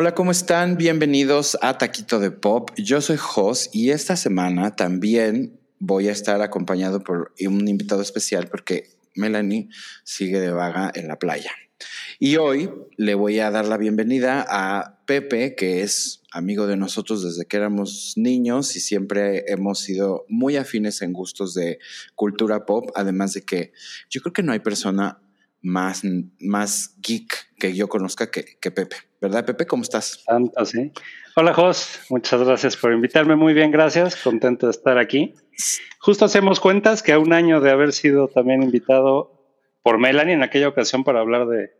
Hola, ¿cómo están? Bienvenidos a Taquito de Pop. Yo soy Jos y esta semana también voy a estar acompañado por un invitado especial porque Melanie sigue de vaga en la playa. Y hoy le voy a dar la bienvenida a Pepe, que es amigo de nosotros desde que éramos niños y siempre hemos sido muy afines en gustos de cultura pop, además de que yo creo que no hay persona más, más geek que yo conozca que, Pepe. ¿Verdad, Pepe? ¿Cómo estás? Tanto, sí. Hola, Jos. Muchas gracias por invitarme. Muy bien, gracias. Contento de estar aquí. Justo hacemos cuentas que a un año de haber sido también invitado por Melanie en aquella ocasión para hablar de,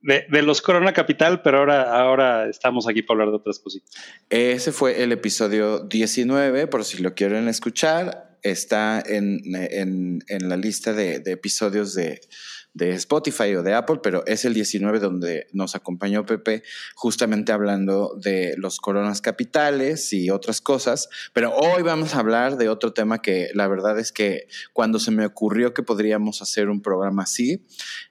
de, los Corona Capital, pero ahora, ahora estamos aquí para hablar de otras cositas. Ese fue el episodio 19, por si lo quieren escuchar. Está en, la lista de episodios de, de Spotify o de Apple, pero es el 19 donde nos acompañó Pepe justamente hablando de los coronas capitales y otras cosas. Pero hoy vamos a hablar de otro tema que la verdad es que cuando se me ocurrió que podríamos hacer un programa así,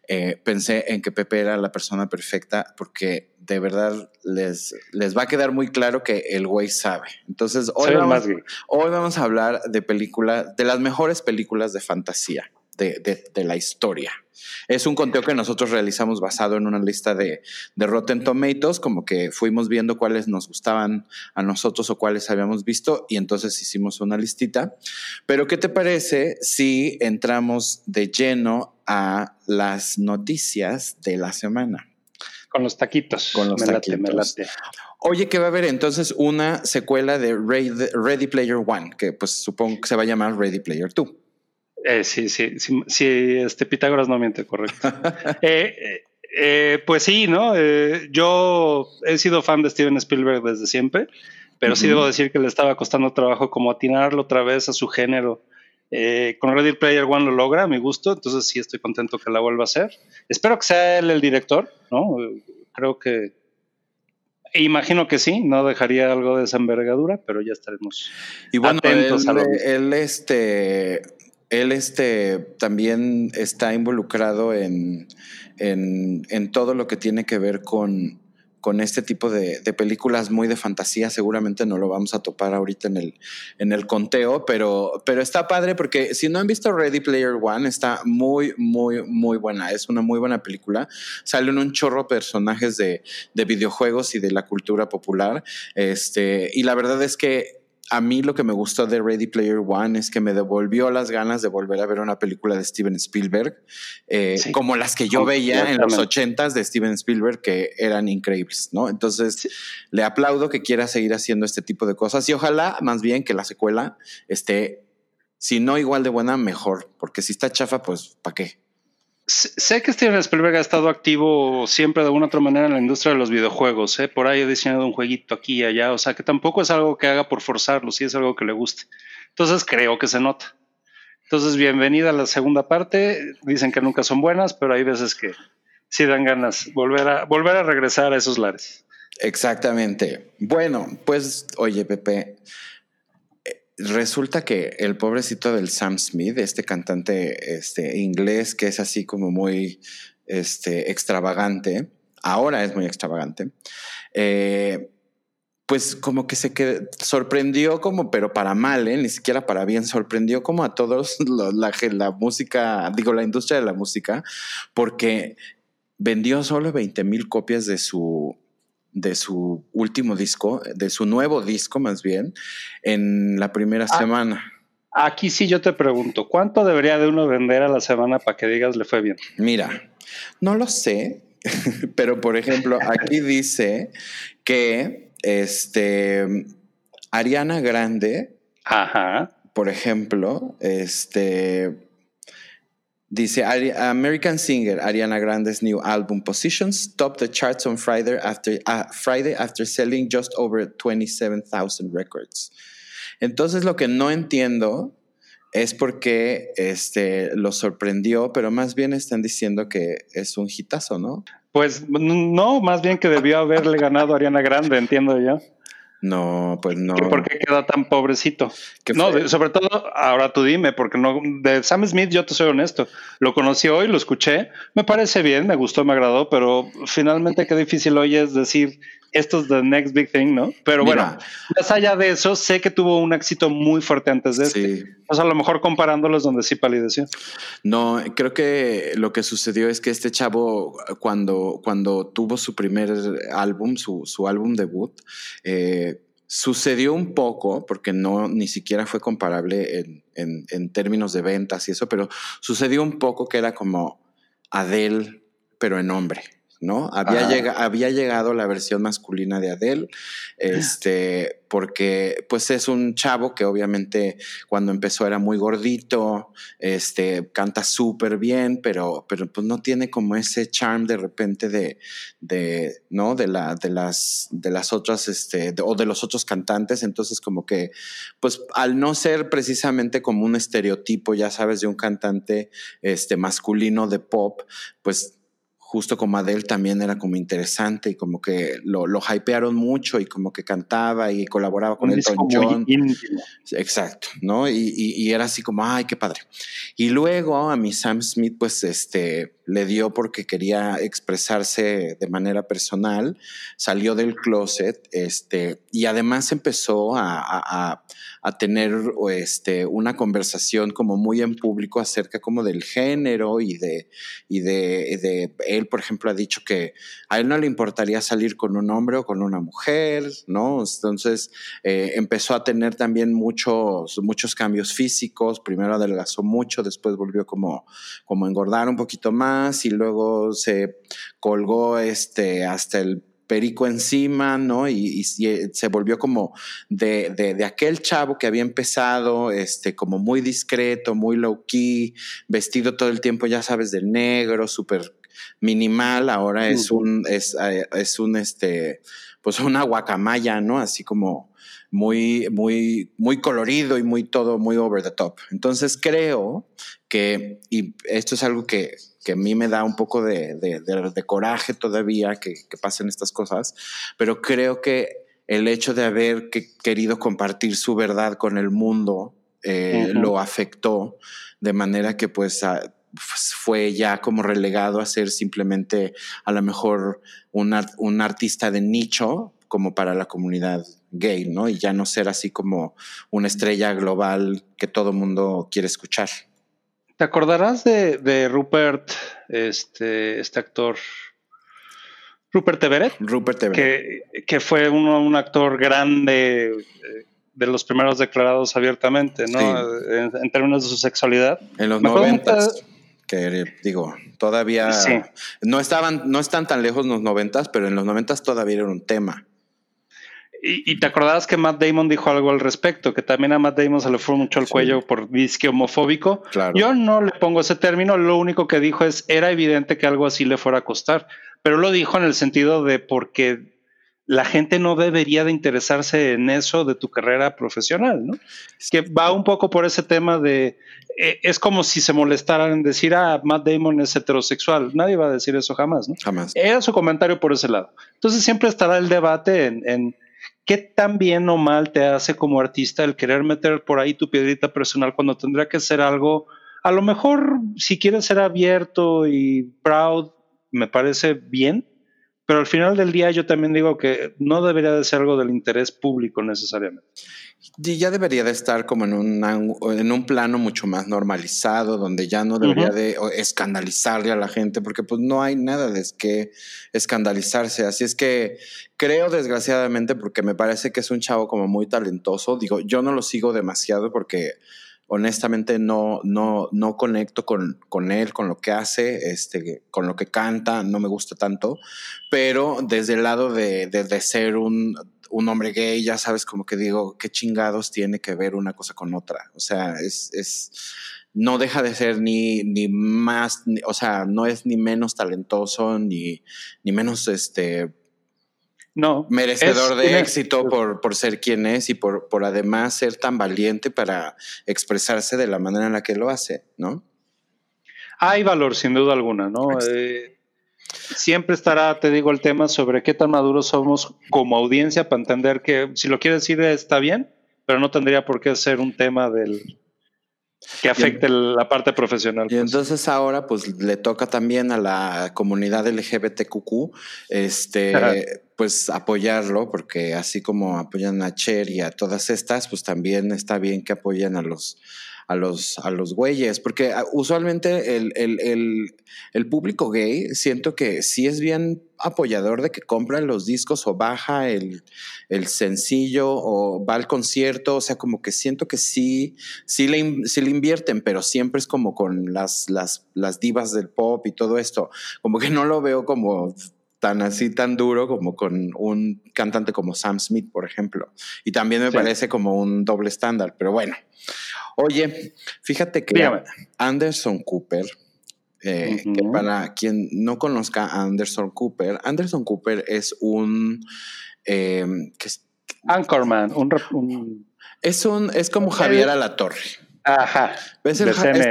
eh, pensé en que Pepe era la persona perfecta porque de verdad les, les va a quedar muy claro que el güey sabe. Entonces, hoy vamos, hoy vamos a hablar de películas, de las mejores películas de fantasía de, la historia. Es un conteo que nosotros realizamos basado en una lista de, de, Rotten Tomatoes, como que fuimos viendo cuáles nos gustaban a nosotros o cuáles habíamos visto y entonces hicimos una listita. Pero ¿qué te parece si entramos de lleno a las noticias de la semana? Con los taquitos. Con los taquitos. Oye, que va a haber entonces una secuela de Ready Player One, que pues supongo que se va a llamar Ready Player Two. Eh, sí, sí, sí, este Pitágoras no miente, correcto. Eh, eh, pues sí, ¿no? yo he sido fan de Steven Spielberg desde siempre, pero sí debo decir que le estaba costando trabajo como atinarlo otra vez a su género. con Ready Player One lo logra a mi gusto, entonces sí estoy contento que la vuelva a hacer. Espero que sea él el director, ¿no? Creo que Imagino que sí, no dejaría algo de esa envergadura, pero ya estaremos y bueno, atentos a lo él, este él este, también está involucrado en, en, todo lo que tiene que ver con, con este tipo de, películas muy de fantasía. Seguramente no lo vamos a topar ahorita en el, en el conteo, pero, pero está padre porque si no han visto Ready Player One, está muy, muy, muy buena. Es una muy buena película. Salen un chorro personajes de, de videojuegos y de la cultura popular. Este, y la verdad es que a mí lo que me gustó de Ready Player One es que me devolvió las ganas de volver a ver una película de Steven Spielberg, eh, como las que yo veía en los ochentas de Steven Spielberg, que eran increíbles, ¿no? Entonces, le aplaudo que quiera seguir haciendo este tipo de cosas y ojalá más bien que la secuela esté, si no igual de buena, mejor, porque si está chafa, pues, ¿para qué? Sé que Steven Spielberg ha estado activo siempre de alguna otra manera en la industria de los videojuegos. ¿eh? Por ahí ha diseñado un jueguito aquí y allá. O sea, que tampoco es algo que haga por forzarlo, sí es algo que le guste. Entonces creo que se nota. Entonces, bienvenida a la segunda parte. Dicen que nunca son buenas, pero hay veces que sí dan ganas volver a, volver a regresar a esos lares. Exactamente. Bueno, pues, oye, Pepe, resulta que el pobrecito del Sam Smith, este cantante este, inglés que es así como muy este, extravagante, ahora es muy extravagante, eh, pues como que se sorprendió como, pero para mal, ¿eh? ni siquiera para bien, sorprendió como a todos la música, digo, la industria de la música, porque vendió solo 20 mil copias de su, de su último disco, de su nuevo disco más bien, en la primera ah, semana. Aquí sí yo te pregunto, ¿cuánto debería de uno vender a la semana para que digas le fue bien? Mira, no lo sé, pero por ejemplo, aquí dice que este Ariana Grande, Ajá. por ejemplo, este Dice American singer Ariana Grande's new album Positions topped the charts on Friday after, uh, Friday after selling just over 27,000 records. Entonces lo que no entiendo es porque este, lo sorprendió, pero más bien están diciendo que es un hitazo, ¿no? Pues no, más bien que debió haberle ganado a Ariana Grande, entiendo yo. No, pues no. ¿Por qué queda tan pobrecito? No, sobre todo, ahora tú dime, porque no, de Sam Smith yo te soy honesto, lo conocí hoy, lo escuché, me parece bien, me gustó, me agradó, pero finalmente qué difícil hoy es decir, esto es the next big thing, ¿no? Pero bueno, más allá de eso, sé que tuvo un éxito muy fuerte antes de este. O sea, a lo mejor comparándolos donde sí palideció. No, creo que lo que sucedió es que este chavo, cuando, cuando tuvo su primer álbum, su, su álbum debut, eh, sucedió un poco, porque no ni siquiera fue comparable en, en, en términos de ventas y eso, pero sucedió un poco que era como Adele, pero en hombre. ¿No? Había, había llegado la versión masculina de Adele, este, porque pues es un chavo que obviamente cuando empezó era muy gordito, este, canta súper bien, pero, pero pues no tiene como ese charm de repente de, de ¿no? De, la, de, las, de las otras, este, o de los otros cantantes, entonces como que, pues al no ser precisamente como un estereotipo, ya sabes, de un cantante este, masculino de pop, pues justo como Adele también era como interesante y como que lo, lo hypearon mucho y como que cantaba y colaboraba con Elton John. Exacto, ¿no? Y, y, era así como, ay, qué padre. Y luego a mi Sam Smith, pues, este, le dio porque quería expresarse de manera personal, salió del closet, este, y además empezó a, a, a tener este, una conversación como muy en público acerca como del género y de, y de, de, él, por ejemplo, ha dicho que a él no le importaría salir con un hombre o con una mujer, ¿no? Entonces eh, empezó a tener también muchos, muchos cambios físicos, primero adelgazó mucho, después volvió como, como a engordar un poquito más y luego se colgó este, hasta el perico encima, ¿no? Y, eh, se volvió como de, de, aquel chavo que había empezado, este, como muy discreto, muy low key, vestido todo el tiempo, ya sabes, de negro, súper minimal, ahora es un, es, eh, es, un, este, pues una guacamaya, ¿no? Así como muy, muy, muy colorido y muy todo, muy over the top. Entonces creo que, y esto es algo que, que a mí me da un poco de, de, coraje todavía que, que, pasen estas cosas, pero creo que el hecho de haber querido compartir su verdad con el mundo eh, lo afectó de manera que pues, pues fue ya como relegado a ser simplemente a lo mejor un, un artista de nicho como para la comunidad gay, ¿no? Y ya no ser así como una estrella global que todo mundo quiere escuchar. ¿Te acordarás de, Rupert, este, este actor? Rupert Everett. Rupert Everett. Que, fue un, actor grande, eh, de los primeros declarados abiertamente, ¿no? En, términos de su sexualidad. En los noventas. Que digo, todavía no estaban, no están tan lejos los noventas, pero en los noventas todavía era un tema. Y, te acordabas que Matt Damon dijo algo al respecto, que también a Matt Damon se le fue mucho al cuello por disque homofóbico. Yo no le pongo ese término, lo único que dijo es, era evidente que algo así le fuera a costar, pero lo dijo en el sentido de porque la gente no debería de interesarse en eso de tu carrera profesional, ¿no? Es que va un poco por ese tema de, eh, es como si se molestaran en decir, ah, Matt Damon es heterosexual. Nadie va a decir eso jamás, ¿no? Jamás. Era su comentario por ese lado. Entonces siempre estará el debate en ¿qué tan bien o mal te hace como artista el querer meter por ahí tu piedrita personal cuando tendría que ser algo, a lo mejor si quieres ser abierto y proud, me parece bien, pero al final del día yo también digo que no debería de ser algo del interés público necesariamente. Y ya debería de estar como en un, en un plano mucho más normalizado, donde ya no debería de escandalizarle a la gente, porque pues no hay nada de que escandalizarse. Así es que creo desgraciadamente, porque me parece que es un chavo como muy talentoso, digo, yo no lo sigo demasiado porque honestamente no, no, no conecto con, con, él, con lo que hace, este, con lo que canta, no me gusta tanto, pero desde el lado de, de, ser un, un, hombre gay, ya sabes, como que digo, qué chingados tiene que ver una cosa con otra. O sea, es, es no deja de ser ni, ni más, o sea, no es ni menos talentoso, ni, ni menos este no. Merecedor de éxito por, por, ser quien es y por, por además ser tan valiente para expresarse de la manera en la que lo hace, ¿no? Hay valor, sin duda alguna, ¿no? Eh, siempre estará, te digo, el tema sobre qué tan maduros somos como audiencia para entender que si lo quiere decir está bien, pero no tendría por qué ser un tema del, que afecte la parte profesional. Y pues. entonces ahora pues le toca también a la comunidad LGBTQ este pues apoyarlo porque así como apoyan a Cher y a todas estas pues también está bien que apoyen a los a los, a los güeyes, porque ah, usualmente el, el, el, el, público gay siento que sí es bien apoyador de que compra los discos o baja el, sencillo o va al concierto, o sea, como que siento que sí, sí le, sí le invierten, pero siempre es como con las, las, las divas del pop y todo esto, como que no lo veo como tan así, tan duro como con un cantante como Sam Smith, por ejemplo. Y también me parece como un doble estándar, pero bueno. Oye, fíjate que Anderson Cooper, eh, que para quien no conozca a Anderson Cooper, Anderson Cooper es un... Eh, Anchorman, un, Es, un, es como Javier Alatorre. Ajá. Es,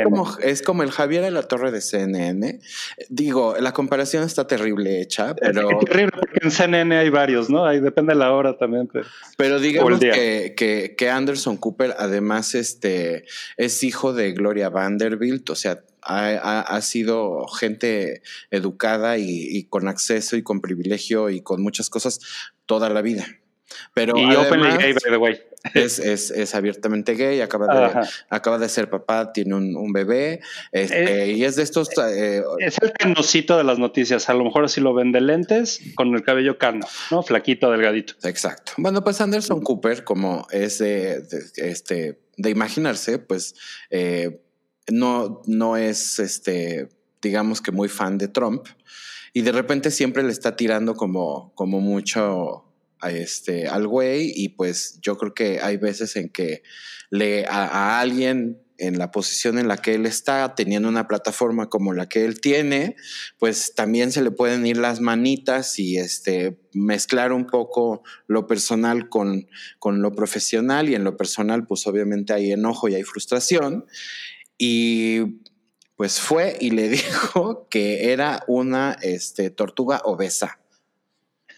como, es como el Javier a la torre de CNN. Digo, la comparación está terrible hecha, pero. Es, terrible porque en CNN hay varios, ¿no? Ahí depende de la hora también. Pero, digamos que, que, Anderson Cooper, además, este, es hijo de Gloria Vanderbilt, o sea, ha, ha, sido gente educada y, y, con acceso y con privilegio y con muchas cosas toda la vida. Pero y openly gay, by the way. Es, es, es, abiertamente gay, acaba de, acaba de ser papá, tiene un, un bebé, este, y es de estos... Eh, es el canocito de las noticias, a lo mejor así lo ven de lentes, con el cabello cano, ¿no? Flaquito, delgadito. Exacto. Bueno, pues Anderson Cooper, como es de, este, de imaginarse, pues eh, no, no es, este, digamos que muy fan de Trump, y de repente siempre le está tirando como, como mucho a este, al güey y pues yo creo que hay veces en que le, a, alguien en la posición en la que él está, teniendo una plataforma como la que él tiene, pues también se le pueden ir las manitas y este, mezclar un poco lo personal con, con lo profesional y en lo personal pues obviamente hay enojo y hay frustración. Y pues fue y le dijo que era una este, tortuga obesa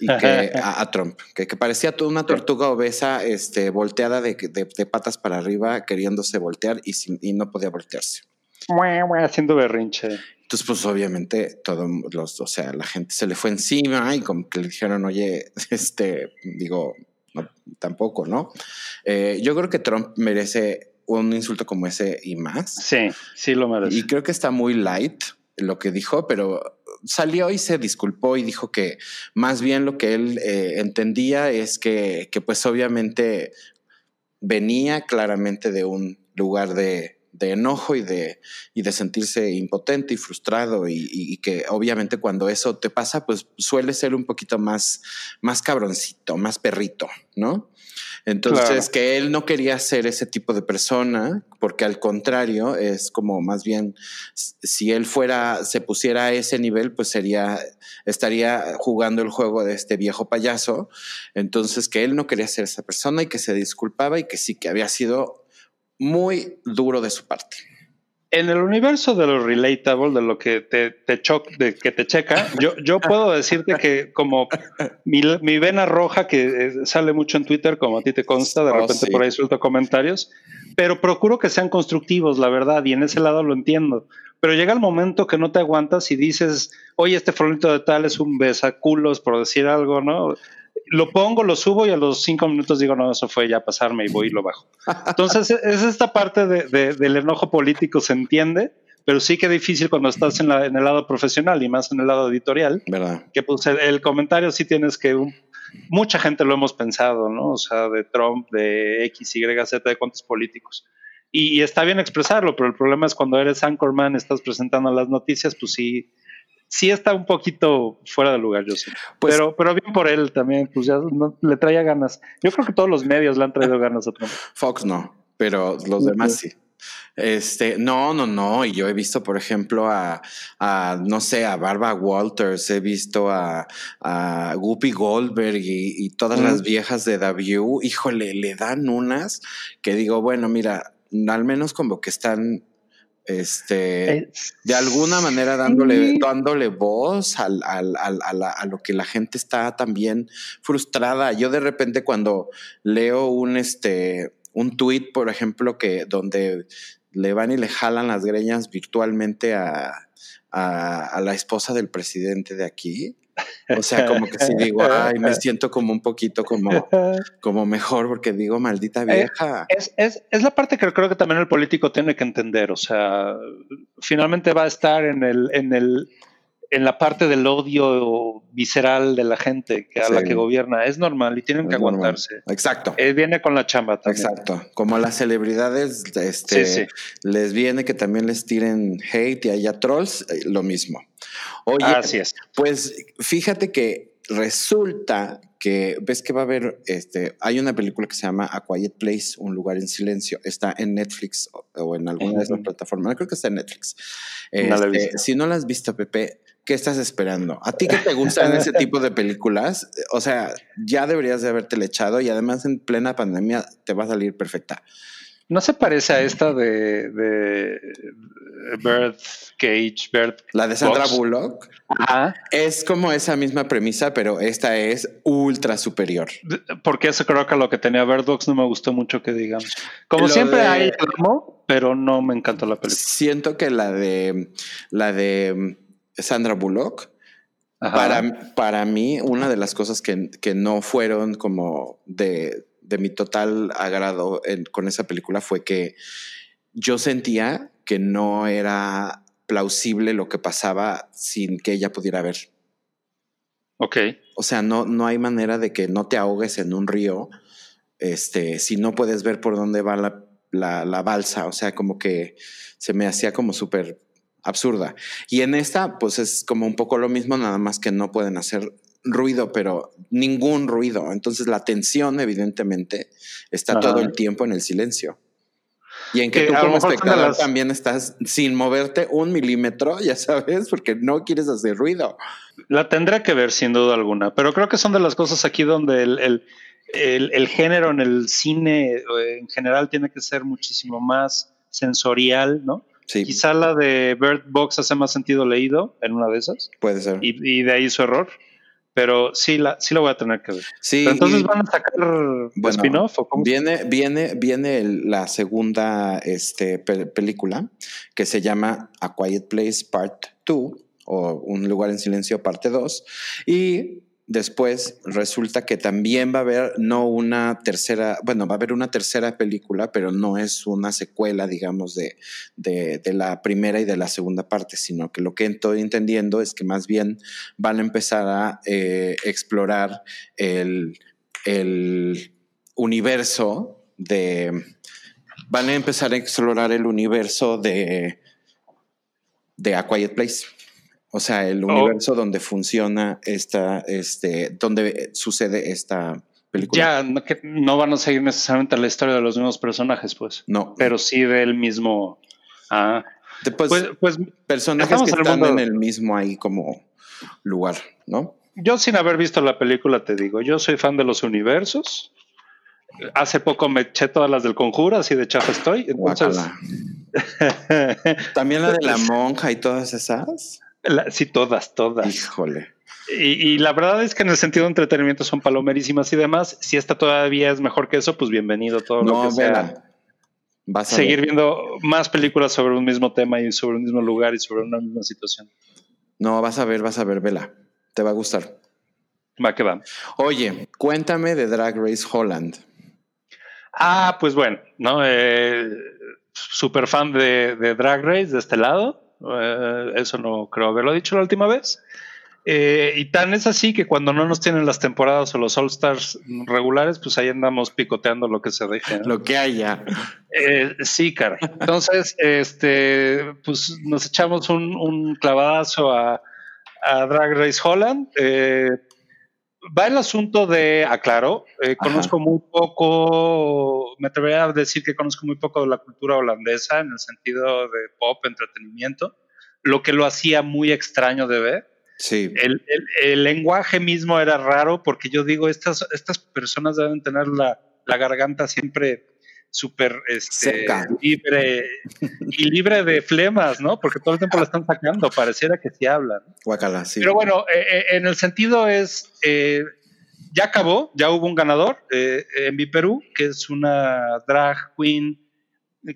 y que a, Trump, que, parecía toda una tortuga obesa, este, volteada de, de, patas para arriba, queriéndose voltear y, y no podía voltearse. Haciendo berrinche. Entonces, pues obviamente, todos los, o sea, la gente se le fue encima y como que le dijeron, oye, este, digo, tampoco, ¿no? Eh, yo creo que Trump merece un insulto como ese y más. Sí, sí lo merece. Y creo que está muy light lo que dijo, pero salió y se disculpó y dijo que más bien lo que él eh, entendía es que, que, pues obviamente venía claramente de un lugar de, de enojo y de, y de sentirse impotente y frustrado y, y, que obviamente cuando eso te pasa pues suele ser un poquito más, más cabroncito, más perrito, ¿no? Entonces, que él no quería ser ese tipo de persona, porque al contrario, es como más bien, si él fuera, se pusiera a ese nivel, pues sería, estaría jugando el juego de este viejo payaso. Entonces, que él no quería ser esa persona y que se disculpaba y que sí que había sido muy duro de su parte. En el universo de lo relatable, de lo que te, te de que te checa, yo, yo puedo decirte que como mi, mi, vena roja que eh, sale mucho en Twitter, como a ti te consta, de oh, repente por ahí suelto comentarios, pero procuro que sean constructivos, la verdad, y en ese lado lo entiendo. Pero llega el momento que no te aguantas y dices, oye, este fronito de tal es un besaculos, por decir algo, ¿no? Lo pongo, lo subo y a los cinco minutos digo, no, eso fue ya pasarme y voy y lo bajo. Entonces, es esta parte de, del enojo político, se entiende, pero sí que difícil cuando estás en, la, en, el lado profesional y más en el lado editorial. ¿verdad? Que pues el, comentario sí tienes que, mucha gente lo hemos pensado, ¿no? O sea, de Trump, de X, Y, Z, de cuántos políticos. Y, y, está bien expresarlo, pero el problema es cuando eres anchorman, estás presentando las noticias, pues sí, sí está un poquito fuera de lugar, yo sé. Pues, pero, pero bien por él también, pues ya le traía ganas. Yo creo que todos los medios le han traído ganas a Trump. Fox no, pero los demás sí. Este, no, no, no. Y yo he visto, por ejemplo, a, a no sé, a Barbara Walters, he visto a, a Guppy Goldberg y, todas las viejas de W. Híjole, le dan unas que digo, bueno, mira, al menos como que están este, de alguna manera dándole, dándole voz al, al, al, a, lo que la gente está también frustrada. Yo de repente cuando leo un, este, un tweet, por ejemplo, que donde le van y le jalan las greñas virtualmente a, a la esposa del presidente de aquí. O sea, como que si digo, ay, me siento como un poquito como, como mejor porque digo, maldita eh, vieja. Es, es, es, la parte que creo que también el político tiene que entender. O sea, finalmente va a estar en el, en el, en la parte del odio visceral de la gente que a la que gobierna. Es normal y tienen que aguantarse. Exacto. Eh, viene con la chamba también. Exacto. Como a las celebridades este, les viene que también les tiren hate y haya trolls, eh, lo mismo. Oye, Así es. pues fíjate que resulta que ves que va a haber, este, hay una película que se llama A Quiet Place, Un lugar en silencio, está en Netflix o, en alguna de esas plataformas, creo que está en Netflix. Este, si no la has visto, Pepe, ¿qué estás esperando? ¿A ti que te gustan ese tipo de películas? O sea, ya deberías de haberte echado y además en plena pandemia te va a salir perfecta. ¿No se parece a esta de, de Bird Cage, Bird La de Sandra Bullock. Es como esa misma premisa, pero esta es ultra superior. Porque eso creo que lo que tenía Bird Box no me gustó mucho que digamos. Como siempre hay amo, pero no me encantó la película. Siento que la de la de Sandra Bullock. Para, para mí, una de las cosas que, que no fueron como de, de mi total agrado con esa película fue que yo sentía que no era plausible lo que pasaba sin que ella pudiera ver. Ok. O sea, no, no hay manera de que no te ahogues en un río este, si no puedes ver por dónde va la, la, la balsa. O sea, como que se me hacía como súper absurda. Y en esta, pues es como un poco lo mismo, nada más que no pueden hacer ruido, pero ningún ruido. Entonces la tensión, evidentemente, está todo el tiempo en el silencio. Y en que, tú como espectador también estás sin moverte un milímetro, ya sabes, porque no quieres hacer ruido. La tendré que ver sin duda alguna, pero creo que son de las cosas aquí donde el, el género en el cine eh, en general tiene que ser muchísimo más sensorial, ¿no? Quizá la de Bird Box hace más sentido leído en una de esas. Puede ser. Y, de ahí su error. Pero sí la, sí lo voy a tener que ver. Sí. entonces van a sacar spin-off o cómo? Viene, viene, viene la segunda este, película que se llama A Quiet Place Part 2 o Un lugar en silencio parte 2. Y Después resulta que también va a haber no una tercera, bueno, va a haber una tercera película, pero no es una secuela, digamos, de, de, la primera y de la segunda parte, sino que lo que estoy entendiendo es que más bien van a empezar a eh, explorar el, el universo de... Van a empezar a explorar el universo de, de A Quiet Place. O sea, el oh. universo donde funciona esta, este, donde sucede esta película. Ya, no, que no van a seguir necesariamente la historia de los mismos personajes, pues. No. Pero sí del mismo. Ah. pues, pues, personajes que están en el mismo ahí como lugar, ¿no? Yo sin haber visto la película te digo, yo soy fan de los universos. Hace poco me eché todas las del conjuro, así de chafa estoy. Entonces... También la de la monja y todas esas sí, todas, todas. Híjole. Y, la verdad es que en el sentido de entretenimiento son palomerísimas y demás. Si esta todavía es mejor que eso, pues bienvenido todo lo que sea. Vas a seguir viendo más películas sobre un mismo tema y sobre un mismo lugar y sobre una misma situación. No, vas a ver, vas a ver, vela. Te va a gustar. Va que va. Oye, cuéntame de Drag Race Holland. Ah, pues bueno, ¿no? Eh, super fan de, de Drag Race de este lado. Eh, eso no creo haberlo dicho la última vez. Eh, y tan es así que cuando no nos tienen las temporadas o los All Stars regulares, pues ahí andamos picoteando lo que se deje. Lo que haya. Eh, sí, cara. Entonces, este, pues nos echamos un, clavadazo a, Drag Race Holland. Va el asunto de, aclaro, conozco muy poco, me atrevería a decir que conozco muy poco de la cultura holandesa en el sentido de pop, entretenimiento lo que lo hacía muy extraño de ver. Sí. El, lenguaje mismo era raro porque yo digo, estas, estas personas deben tener la, garganta siempre súper este, libre y libre de flemas, ¿no? Porque todo el tiempo la están sacando, pareciera que sí hablan. Guacala, sí. Pero bueno, eh, eh, en el sentido es, eh, ya acabó, ya hubo un ganador en Mi Perú, que es una drag queen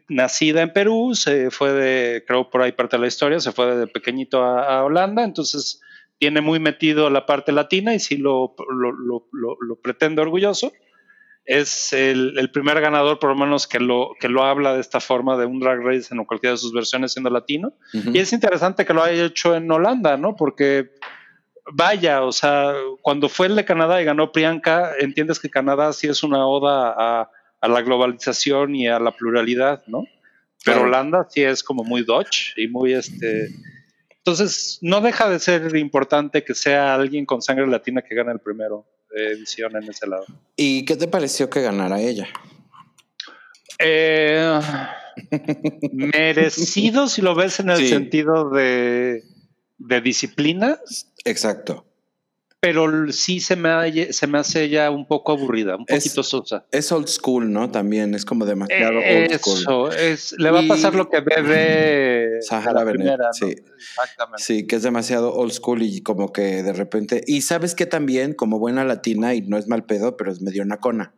nacida en Perú, se fue de, creo por ahí parte de la historia, se fue de pequeñito a, Holanda, entonces tiene muy metido la parte latina y sí lo, lo, pretende orgulloso. Es el, primer ganador, por lo menos, que lo, que lo habla de esta forma de un drag race en cualquiera de sus versiones siendo latino. Y es interesante que lo haya hecho en Holanda, ¿no? Porque vaya, o sea, cuando fue el de Canadá y ganó Priyanka, entiendes que Canadá sí es una oda a a la globalización y a la pluralidad, ¿no? Pero Holanda sí es como muy Dutch y muy este. Entonces, no deja de ser importante que sea alguien con sangre latina que gane el primero edición en ese lado. ¿Y qué te pareció que ganara ella? Eh, merecido si lo ves en el sentido de, de disciplina. Exacto pero sí se me, se me hace ya un poco aburrida, un poquito sosa. Es old school, ¿no? También es como demasiado old school. Eso, es, le va a pasar lo que bebe Sahara Bennett, sí. Exactamente. Sí, que es demasiado old school y como que de repente... Y sabes que también, como buena latina, y no es mal pedo, pero es medio nacona.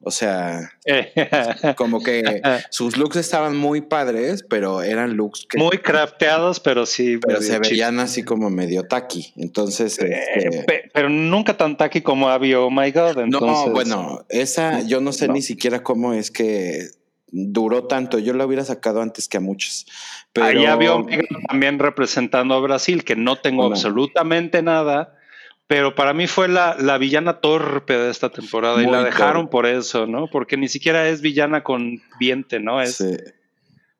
O sea, como que sus looks estaban muy padres, pero eran looks que... Muy crafteados, pero sí. Pero se veían así como medio tacky. Entonces... Eh, este pero nunca tan tacky como había Oh My God. No, bueno, esa yo no sé ni siquiera cómo es que duró tanto. Yo la hubiera sacado antes que a muchos. Pero... Ahí había también representando a Brasil, que no tengo absolutamente nada pero para mí fue la, la villana torpe de esta temporada y la dejaron por eso, ¿no? Porque ni siquiera es villana con viente, ¿no? Es,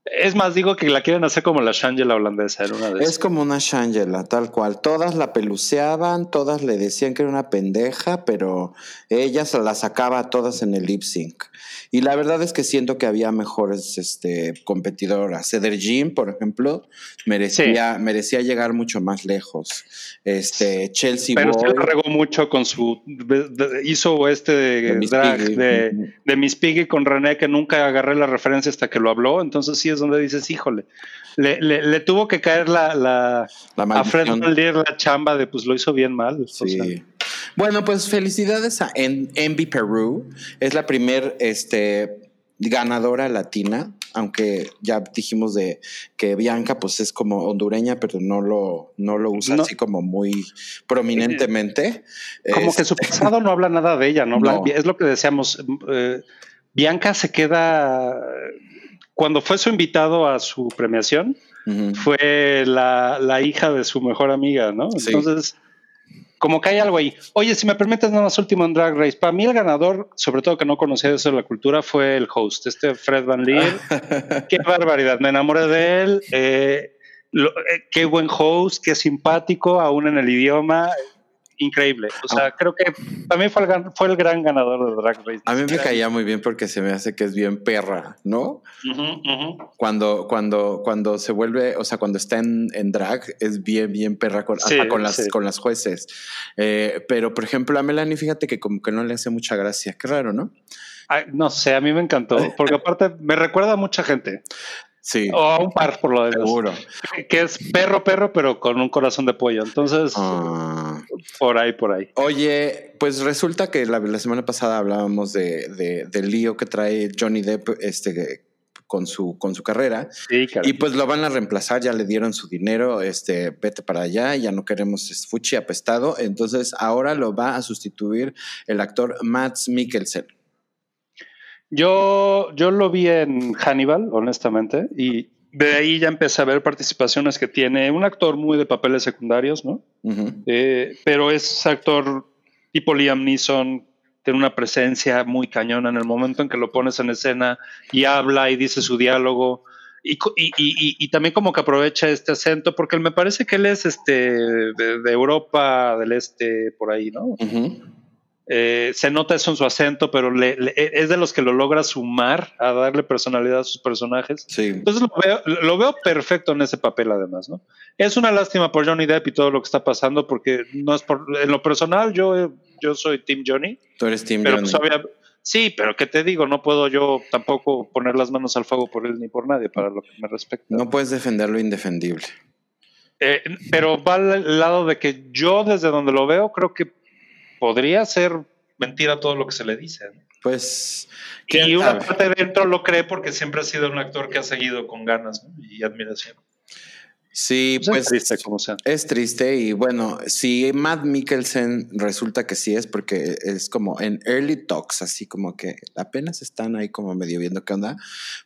es más, digo que la quieren hacer como la Shangela holandesa. Era una de es como una Shangela, tal cual. Todas la peluceaban, todas le decían que era una pendeja, pero ella se la sacaba todas en el lip sync. Y la verdad es que siento que había mejores este, competidoras. Ceder por ejemplo, merecía, merecía llegar mucho más lejos. Este, Chelsea Pero Boy, se regó mucho con su. hizo este de, drag de, de, Miss Piggy con René, que nunca agarré la referencia hasta que lo habló. Entonces sí es donde dices, híjole. Le, le, tuvo que caer la, la, la a Fred la chamba de pues lo hizo bien mal. Sí. Bueno, pues felicidades a Envy Peru. Es la primer este, ganadora latina, aunque ya dijimos de que Bianca pues es como hondureña, pero no lo, no lo usa así como muy prominentemente. Como que su pasado no habla nada de ella, no, es lo que decíamos. Eh, Bianca se queda cuando fue su invitado a su premiación, fue la, la, hija de su mejor amiga, ¿no? Entonces, como que hay algo ahí. Oye, si me permites, nada más último en Drag Race. Para mí el ganador, sobre todo que no conocía eso de la cultura, fue el host, este Fred Van Leer. qué barbaridad, me enamoré de él. Eh, eh, qué buen host, qué simpático, aún en el idioma increíble. O sea, creo que también fue el, fue el gran ganador de Drag Race. A mí me caía muy bien porque se me hace que es bien perra, ¿no? Cuando, cuando, cuando se vuelve, o sea, cuando está en, drag, es bien, bien perra con, con, las, con las jueces. Eh, pero, por ejemplo, a Melanie, fíjate que como que no le hace mucha gracia. Qué raro, ¿no? no sé, a mí me encantó, porque aparte me recuerda a mucha gente. Sí. O a un par, por lo demás. Seguro. Que es perro, perro, pero con un corazón de pollo. Entonces, ah. por ahí, por ahí. Oye, pues resulta que la, semana pasada hablábamos de, del lío que trae Johnny Depp este, con, su, con su carrera. Sí, Y pues lo van a reemplazar, ya le dieron su dinero, este, vete para allá, ya no queremos Fuchi apestado. Entonces, ahora lo va a sustituir el actor Matt Mikkelsen. Yo, yo lo vi en Hannibal, honestamente, y de ahí ya empecé a ver participaciones que tiene un actor muy de papeles secundarios, ¿no? Eh, pero es actor tipo Liam Neeson, tiene una presencia muy cañona en el momento en que lo pones en escena y habla y dice su diálogo. Y, y, también como que aprovecha este acento, porque me parece que él es este de, Europa del Este, por ahí, ¿no? Eh, se nota eso en su acento, pero es de los que lo logra sumar a darle personalidad a sus personajes. Entonces lo veo, perfecto en ese papel, además, ¿no? Es una lástima por Johnny Depp y todo lo que está pasando, porque no es por, en lo personal, yo, yo soy Team Johnny. Tú eres Team Johnny. Pues, sí, pero ¿qué te digo? No puedo yo tampoco poner las manos al fuego por él ni por nadie, para lo que me respecta. No puedes defender lo indefendible. Eh, pero va al lado de que yo, desde donde lo veo, creo que podría ser mentira todo lo que se le dice. Pues. Y una parte dentro lo cree porque siempre ha sido un actor que ha seguido con ganas y admiración. Sí, pues, es triste como sea. Es triste y bueno, si Matt Mikkelsen resulta que sí es porque es como en early talks, así como que apenas están ahí como medio viendo qué onda,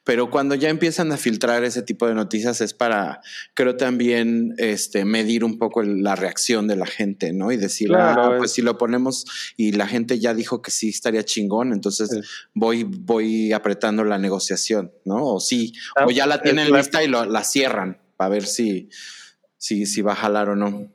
pero cuando ya empiezan a filtrar ese tipo de noticias es para, creo también, este, medir un poco la reacción de la gente, ¿no? Y decir, ah, pues si lo ponemos y la gente ya dijo que sí estaría chingón, entonces voy, voy apretando la negociación, ¿no? O sí, o ah, ya la tienen lista y la cierran para ver si, si, si va a jalar o no.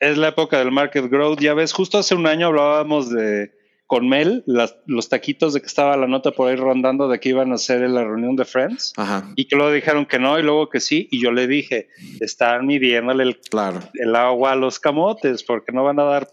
Es la época del market growth. Ya ves, justo hace un año hablábamos de con Mel, los taquitos de que estaba la nota por ahí rondando de que iban a hacer en la reunión de Friends. Y que luego dijeron que no y luego que sí. Y yo le dije, están midiéndole el, claro. el agua a los camotes porque no van a dar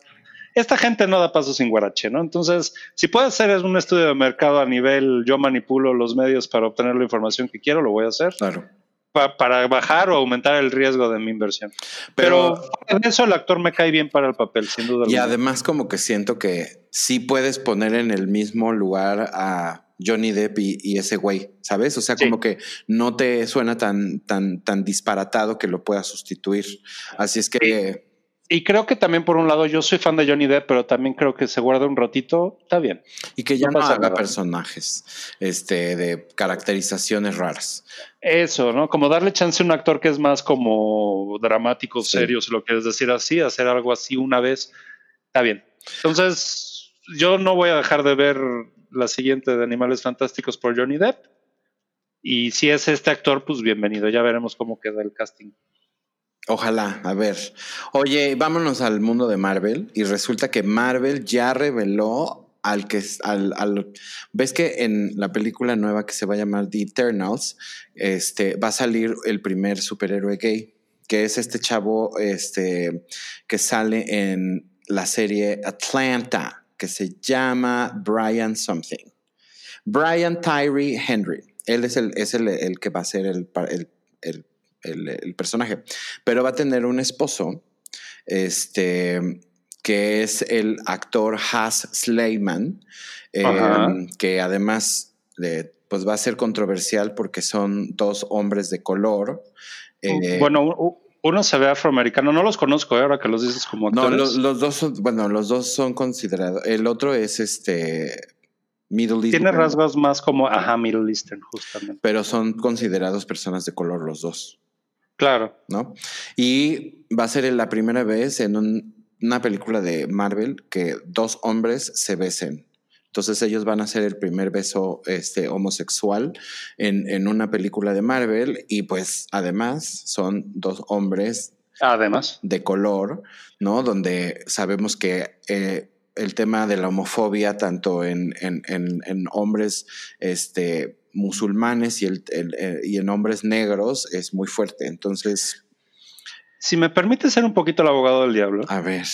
esta gente no da paso sin guarache, ¿no? Entonces, si puedo hacer un estudio de mercado a nivel, yo manipulo los medios para obtener la información que quiero, lo voy a hacer. Claro para bajar o aumentar el riesgo de mi inversión. Pero, en eso el actor me cae bien para el papel, sin duda. Y además como que siento que sí puedes poner en el mismo lugar a Johnny Depp y, ese güey, ¿sabes? O sea, como que no te suena tan, tan, tan disparatado que lo pueda sustituir. Así es que... Y creo que también por un lado yo soy fan de Johnny Depp, pero también creo que se guarda un ratito, está bien. Y que ya no, haga personajes este, de caracterizaciones raras. Eso, ¿no? Como darle chance a un actor que es más como dramático, serio, si lo quieres decir así, hacer algo así una vez, está bien. Entonces, yo no voy a dejar de ver la siguiente de Animales Fantásticos por Johnny Depp. Y si es este actor, pues bienvenido, ya veremos cómo queda el casting. Ojalá, a ver. Oye, vámonos al mundo de Marvel y resulta que Marvel ya reveló al que al, al, ves que en la película nueva que se va a llamar The Eternals, este va a salir el primer superhéroe gay, que es este chavo este que sale en la serie Atlanta, que se llama Brian Something. Brian Tyree Henry. Él es el, es el, que va a ser el, el el, personaje, pero va a tener un esposo, este, que es el actor Has Sleiman, em, que además pues va a ser controversial porque son dos hombres de color. Eh, bueno, uno se ve afroamericano, no los conozco ¿eh? ahora que los dices como No, los, dos son, bueno, los dos son considerados. El otro es este Middle Eastern. Tiene rasgos más como, ajá, Middle Eastern, justamente. Pero son considerados personas de color los dos. Claro. ¿No? Y va a ser la primera vez en una película de Marvel que dos hombres se besen. Entonces ellos van a ser el primer beso este, homosexual en, en, una película de Marvel y pues además son dos hombres además de color, ¿no? Donde sabemos que eh, el tema de la homofobia tanto en, en, en hombres este, musulmanes y, el, eh, y en hombres negros es muy fuerte. Entonces... Si me permite ser un poquito el abogado del diablo. A ver.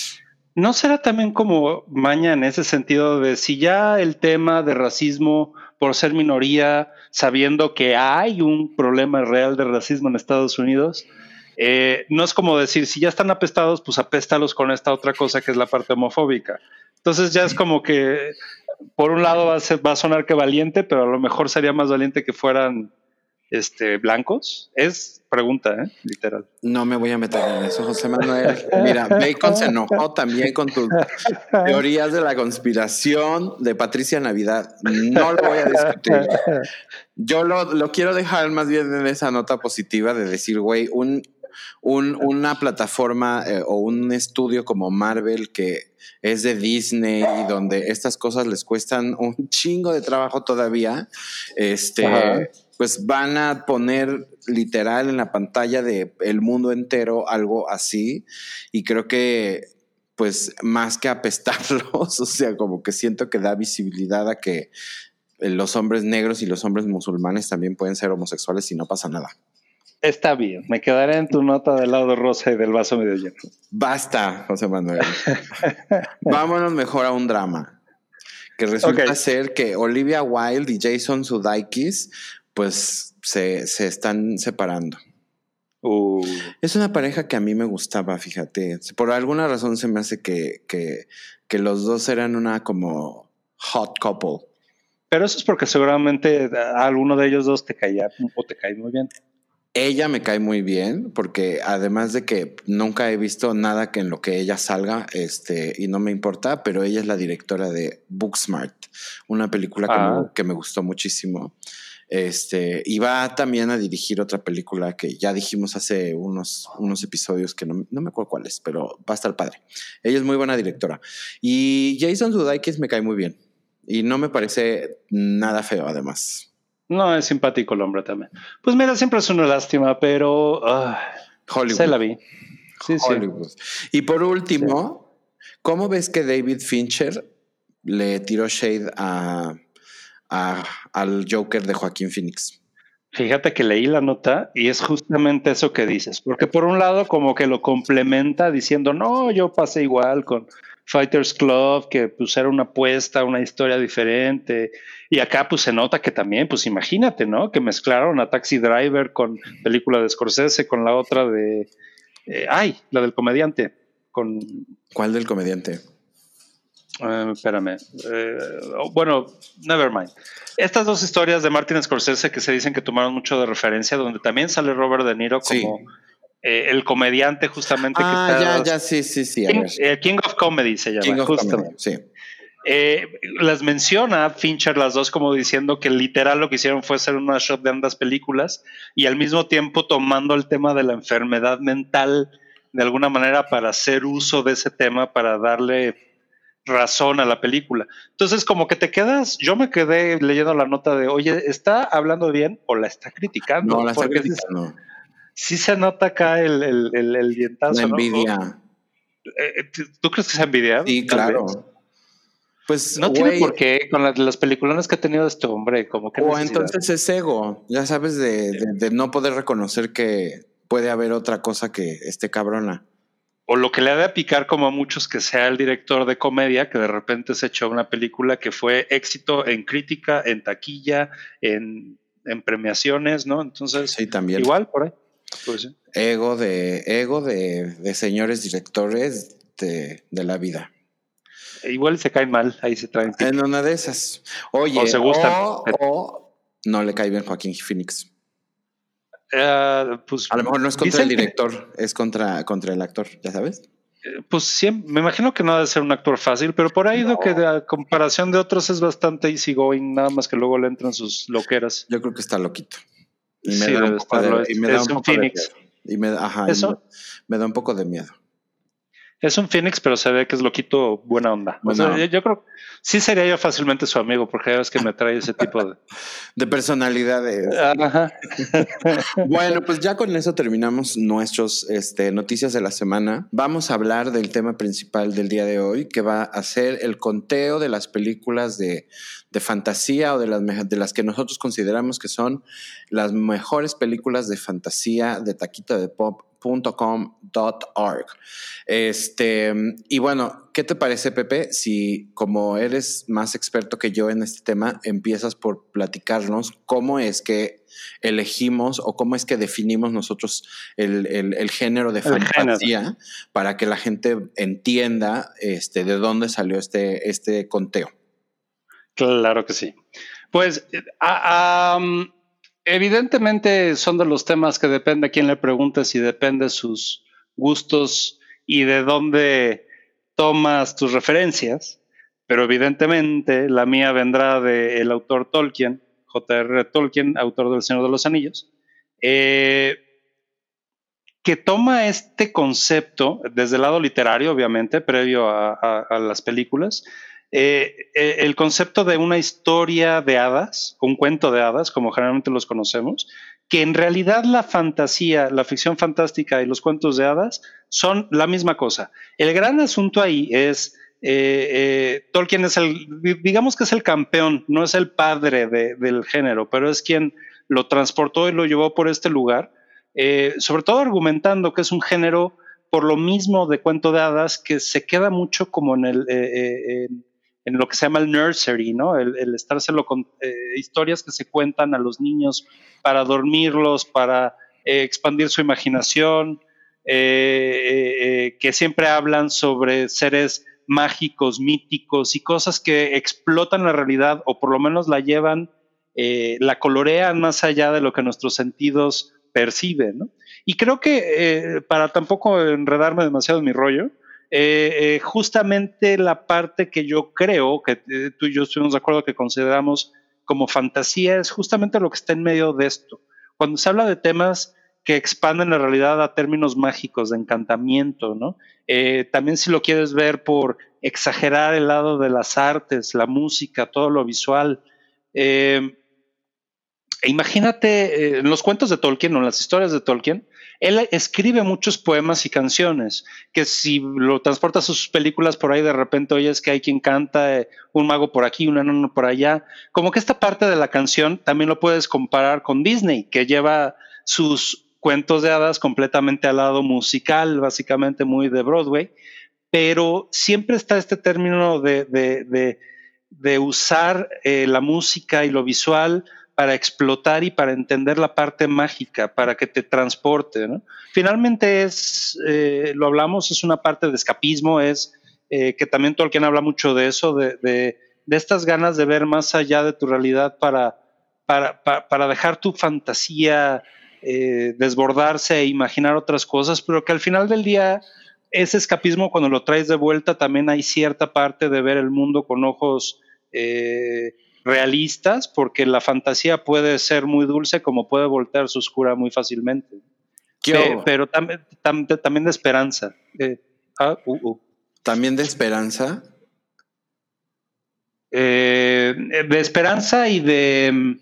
¿No será también como maña en ese sentido de si ya el tema de racismo por ser minoría, sabiendo que hay un problema real de racismo en Estados Unidos, eh, no es como decir, si ya están apestados, pues apéstalos con esta otra cosa que es la parte homofóbica. Entonces ya es como que por un lado va a, sonar que valiente, pero a lo mejor sería más valiente que fueran este, blancos? Es pregunta, ¿eh? literal. No me voy a meter en eso, José Manuel. Mira, Bacon se enojó también con tus teorías de la conspiración de Patricia Navidad. No lo voy a discutir. Yo lo, lo quiero dejar más bien en esa nota positiva de decir, güey, un, un, una plataforma eh, o un estudio como Marvel que es de Disney y donde estas cosas les cuestan un chingo de trabajo todavía, este, pues van a poner literal en la pantalla de el mundo entero algo así y creo que pues más que apestarlos, o sea, como que siento que da visibilidad a que los hombres negros y los hombres musulmanes también pueden ser homosexuales y no pasa nada. Está bien, me quedaré en tu nota del lado rosa y del vaso medio lleno. Basta, José Manuel. Vámonos mejor a un drama. Que resulta ser que Olivia Wilde y Jason Sudeikis, pues se, están separando. Uh. Es una pareja que a mí me gustaba, fíjate. Por alguna razón se me hace que, que, que los dos eran una como hot couple. Pero eso es porque seguramente a alguno de ellos dos te caía o te cae muy bien. Ella me cae muy bien porque además de que nunca he visto nada que en lo que ella salga este, y no me importa, pero ella es la directora de Booksmart, una película que, me, Ah. que me gustó muchísimo. Este, y va también a dirigir otra película que ya dijimos hace unos, unos episodios que no, no me acuerdo cuál es, pero va a estar padre. Ella es muy buena directora. Y Jason Sudeikis me cae muy bien. Y no me parece nada feo, además. No, es simpático el hombre también. Pues mira, siempre es una lástima, pero ah, Hollywood. se la vi. Sí, sí. Hollywood. Y por último, ¿cómo ves que David Fincher le tiró shade a, a- al Joker de Joaquín Phoenix? Fíjate que leí la nota y es justamente eso que dices, porque por un lado como que lo complementa diciendo, no, yo pasé igual con Fighters Club, que pues era una apuesta, una historia diferente, y acá pues se nota que también, pues imagínate, ¿no? Que mezclaron a Taxi Driver con película de Scorsese, con la otra de, eh, ay, la del comediante, con ¿Cuál del comediante? Eh, espérame. Eh, bueno, never mind. Estas dos historias de Martin Scorsese que se dicen que tomaron mucho de referencia, donde también sale Robert De Niro Sí. como eh, el comediante justamente Ah, que está... ya, ya, sí, sí, sí. King, eh, King of Comedy se llama, King of. Comedy, sí. Eh, las menciona Fincher las dos como diciendo que literal lo que hicieron fue hacer una shot de ambas películas y al mismo tiempo tomando el tema de la enfermedad mental de alguna manera para hacer uso de ese tema para darle razón a la película. Entonces como que te quedas, yo me quedé leyendo la nota de, oye, ¿está hablando bien o la está criticando? No, la está Porque criticando. sí se nota acá el, el, el, el dientazo. La envidia. Eh, ¿Tú crees que sea envidia? Sí, claro. vez. Pues, No tiene por qué, con las, las peliculones que ha tenido este hombre, como que... O entonces es ego, ya sabes, de, de- de no poder reconocer que puede haber otra cosa que esté cabrona. O lo que le ha de picar como a muchos que sea el director de comedia, que de repente se echó una película que fue éxito en crítica, en taquilla, en, en premiaciones, ¿no? Entonces, Sí, también. igual por ahí. Pues sí. Ego de, ego de, de señores directores de, de la vida. Igual se caen mal, ahí se traen. En una de esas. Oye, O se gustan. o- o no le cae bien Joaquín Phoenix. Eh, pues, A lo mejor no es contra el que- director, es contra, contra el actor, ya sabes. eh, Pues siempre, me imagino que no ha de ser un actor fácil, pero por ahí lo que a comparación de otros es bastante easygoing, nada más que luego le entran sus loqueras. Yo creo que está loquito. Y me Sí, da un debe poco de- estarlo. y me da Es un un poco de Phoenix. miedo. Y me, ajá, y Eso- me- me da un poco de miedo. Es un Phoenix, pero se ve que es loquito, buena onda. O Buena sea, onda. yo, yo creo sí sería yo fácilmente su amigo, porque ya ves que me trae ese tipo de. De personalidades. Ajá. Bueno, pues ya con eso terminamos nuestras este, noticias de la semana. Vamos a hablar del tema principal del día de hoy, que va a ser el conteo de las películas de, de fantasía o de las, de las que nosotros consideramos que son las mejores películas de fantasía de taquito de pop.com.org. Este, y bueno, ¿qué te parece, Pepe? Si como eres más experto que yo en este tema, empiezas por platicarnos cómo es que elegimos o cómo es que definimos nosotros el, el- el género de El género. fantasía para que la gente entienda este, de dónde salió este, este conteo. Claro que sí. Pues, am, evidentemente son de los temas que depende a quién le preguntes y depende sus gustos y de dónde tomas tus referencias. Pero evidentemente la mía vendrá del autor Tolkien, J.R. Tolkien, autor del Señor de los Anillos, eh, que toma este concepto desde el lado literario, obviamente, previo a las películas, eh, eh, el concepto de una historia de hadas, un cuento de hadas, como generalmente los conocemos, que en realidad la fantasía, la ficción fantástica y los cuentos de hadas son la misma cosa. El gran asunto ahí es, eh, Tolkien es el, digamos que es el campeón, no es el padre de- del género, pero es quien lo transportó y lo llevó por este lugar, sobre todo argumentando que es un género por lo mismo de cuento de hadas que se queda mucho como en el... en lo que se llama el nursery, ¿no? El, el estárselo con eh, historias que se cuentan a los niños para dormirlos, para eh, expandir su imaginación, eh, que siempre hablan sobre seres mágicos, míticos y cosas que explotan la realidad o por lo menos la llevan, la colorean más allá de lo que nuestros sentidos perciben. Y creo que para tampoco enredarme demasiado en mi rollo, eh, justamente la parte que yo creo, que tú y yo estuvimos de acuerdo que consideramos como fantasía, es justamente lo que está en medio de esto. Cuando se habla de temas que expanden la realidad a términos mágicos, de encantamiento, ¿no? Eh, también si lo quieres ver por exagerar el lado de las artes, la música, todo lo visual. Eh, imagínate eh, en los cuentos de Tolkien o en las historias de Tolkien, él escribe muchos poemas y canciones que si lo transportas a sus películas por ahí de repente oyes que hay quien canta un mago por aquí, un enano por allá. Como que esta parte de la canción también lo puedes comparar con Disney, que lleva sus cuentos de hadas completamente al lado musical, básicamente muy de Broadway, pero siempre está este término de, usar eh, la música y lo visual para explotar y para entender la parte mágica, para que te transporte. Finalmente es, eh, lo hablamos, es una parte de escapismo, es eh, que también Tolkien habla mucho de eso, de, estas ganas de ver más allá de tu realidad para, para, para dejar tu fantasía eh, desbordarse e imaginar otras cosas, pero que al final del día ese escapismo cuando lo traes de vuelta también hay cierta parte de ver el mundo con ojos realistas, porque la fantasía puede ser muy dulce como puede voltearse oscura muy fácilmente. pero también, también de esperanza. Eh, ah, uh, uh. ¿También de esperanza? de esperanza y de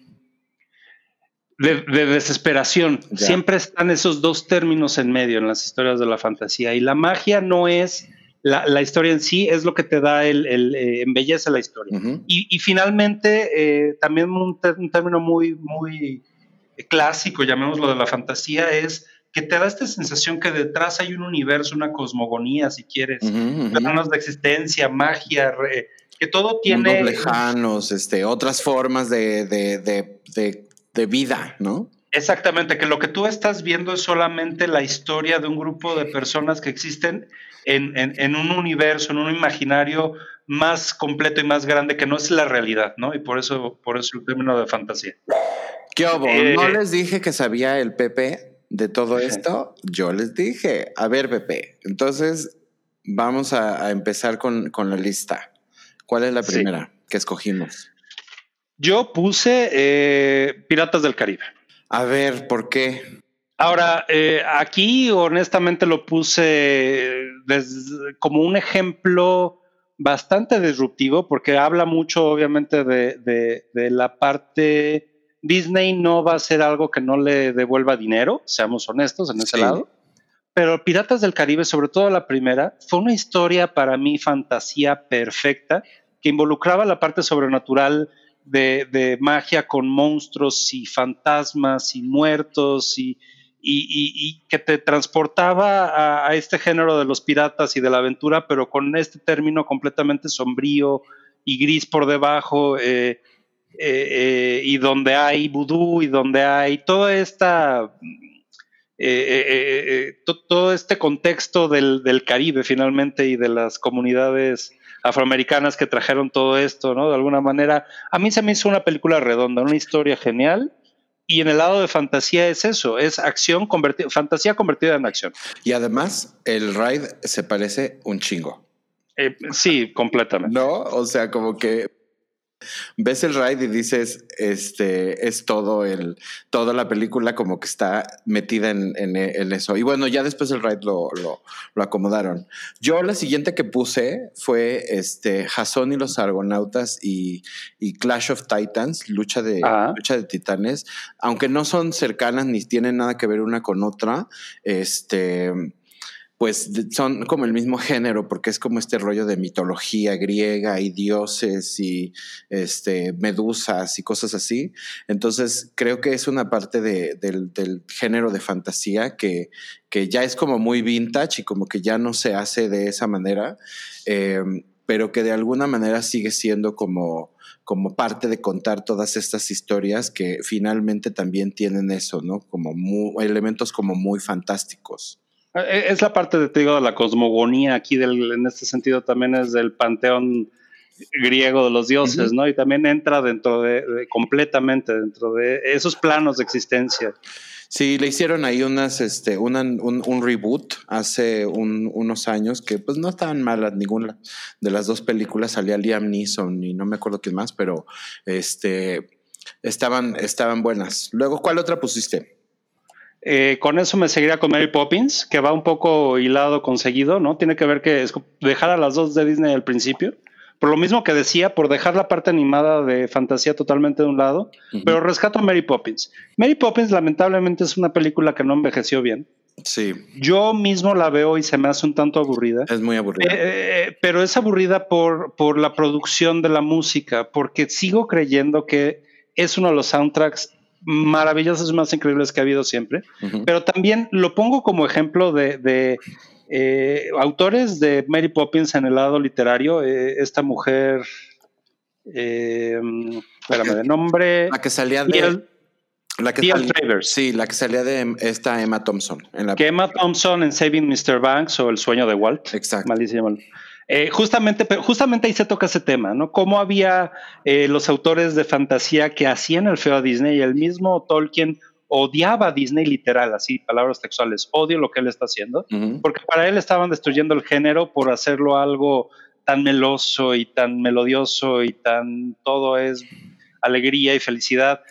de, desesperación. Siempre están esos dos términos en medio en las historias de la fantasía. Y la magia no es la, historia en sí, es lo que te da el, eh, embellece la historia. y, finalmente, eh, también un, término muy, muy clásico, llamémoslo de la fantasía, es que te da esta sensación que detrás hay un universo, una cosmogonía, si quieres, uh de existencia, magia, que todo tiene... Lejanos, este, otras formas de, de, de de vida, ¿no? Exactamente, que lo que tú estás viendo es solamente la historia de un grupo de personas que existen en, un universo, en un imaginario más completo y más grande que no es la realidad, ¿no? Y por eso, por eso el término de fantasía. ¿Qué hubo? ¿No eh, les dije que sabía el Pepe de todo esto? Yo les dije, a ver, Pepe, entonces vamos a, empezar con, la lista. ¿Cuál es la primera que escogimos? Yo puse eh, Piratas del Caribe. A ver, ¿por qué? Ahora, eh, aquí honestamente lo puse como un ejemplo bastante disruptivo porque habla mucho obviamente de, la parte Disney no va a ser algo que no le devuelva dinero, seamos honestos en ese lado. Pero Piratas del Caribe, sobre todo la primera, fue una historia para mí fantasía perfecta que involucraba la parte sobrenatural de, magia con monstruos y fantasmas y muertos y, que te transportaba a, este género de los piratas y de la aventura, pero con este término completamente sombrío y gris por debajo, eh, eh, eh, y donde hay vudú y donde hay toda esta... todo este contexto del, del Caribe finalmente y de las comunidades afroamericanas que trajeron todo esto, ¿no? De alguna manera, a mí se me hizo una película redonda, una historia genial. Y en el lado de fantasía es eso, es acción convertida, fantasía convertida en acción. Y además, el ride se parece un chingo. Eh, sí, completamente. No, o sea, como que ves el ride y dices, este, es todo el, toda la película como que está metida en, en, eso. Y bueno, ya después el ride lo, lo, acomodaron. Yo la siguiente que puse fue este, Jason y los Argonautas y, y Clash of Titans, lucha de, lucha de titanes, aunque no son cercanas ni tienen nada que ver una con otra, este pues son como el mismo género, porque es como este rollo de mitología griega y dioses y este, medusas y cosas así. Entonces, creo que es una parte del, género de fantasía que, que, ya es como muy vintage y como que ya no se hace de esa manera, em, pero que de alguna manera sigue siendo como como parte de contar todas estas historias que finalmente también tienen eso, ¿no? Como elementos como muy fantásticos. Eh, es la parte de, te digo, de la cosmogonía aquí, del, en este sentido también es del panteón griego de los dioses, ¿no? Y también entra dentro de, completamente dentro de esos planos de existencia. Sí, le hicieron ahí unas, este, un, un, reboot hace unos años que pues no estaban malas ninguna de las dos películas. Salía Liam Neeson y no me acuerdo quién más, pero este, estaban, estaban buenas. Luego, ¿cuál otra pusiste? Eh, con eso me seguiría con Mary Poppins, que va un poco hilado conseguido, ¿no? Tiene que ver que es dejar a las dos de Disney al principio por lo mismo que decía, por dejar la parte animada de fantasía totalmente de un lado, pero rescato a Mary Poppins. Mary Poppins lamentablemente es una película que no envejeció bien. Sí. Yo mismo la veo y se me hace un tanto aburrida. Es muy aburrida. Eh, eh, pero es aburrida por, por la producción de la música, porque sigo creyendo que es uno de los soundtracks maravillosos y más increíbles que ha habido siempre. Pero también lo pongo como ejemplo de, eh, autores de Mary Poppins en el lado literario, eh, esta mujer, eh, espérame, de nombre. La que salía de. la que sí, la que salía de esta Emma Thompson. En la... Que Emma Thompson en Saving Mr. Banks o El sueño de Walt. Exacto. Malísimo. Justamente, justamente ahí se toca ese tema, ¿no? Cómo había los autores de fantasía que hacían el feo a Disney y el mismo Tolkien odiaba a Disney literal, así, palabras textuales, odio lo que él está haciendo, porque para él estaban destruyendo el género por hacerlo algo tan meloso y tan melodioso y tan todo es alegría y felicidad.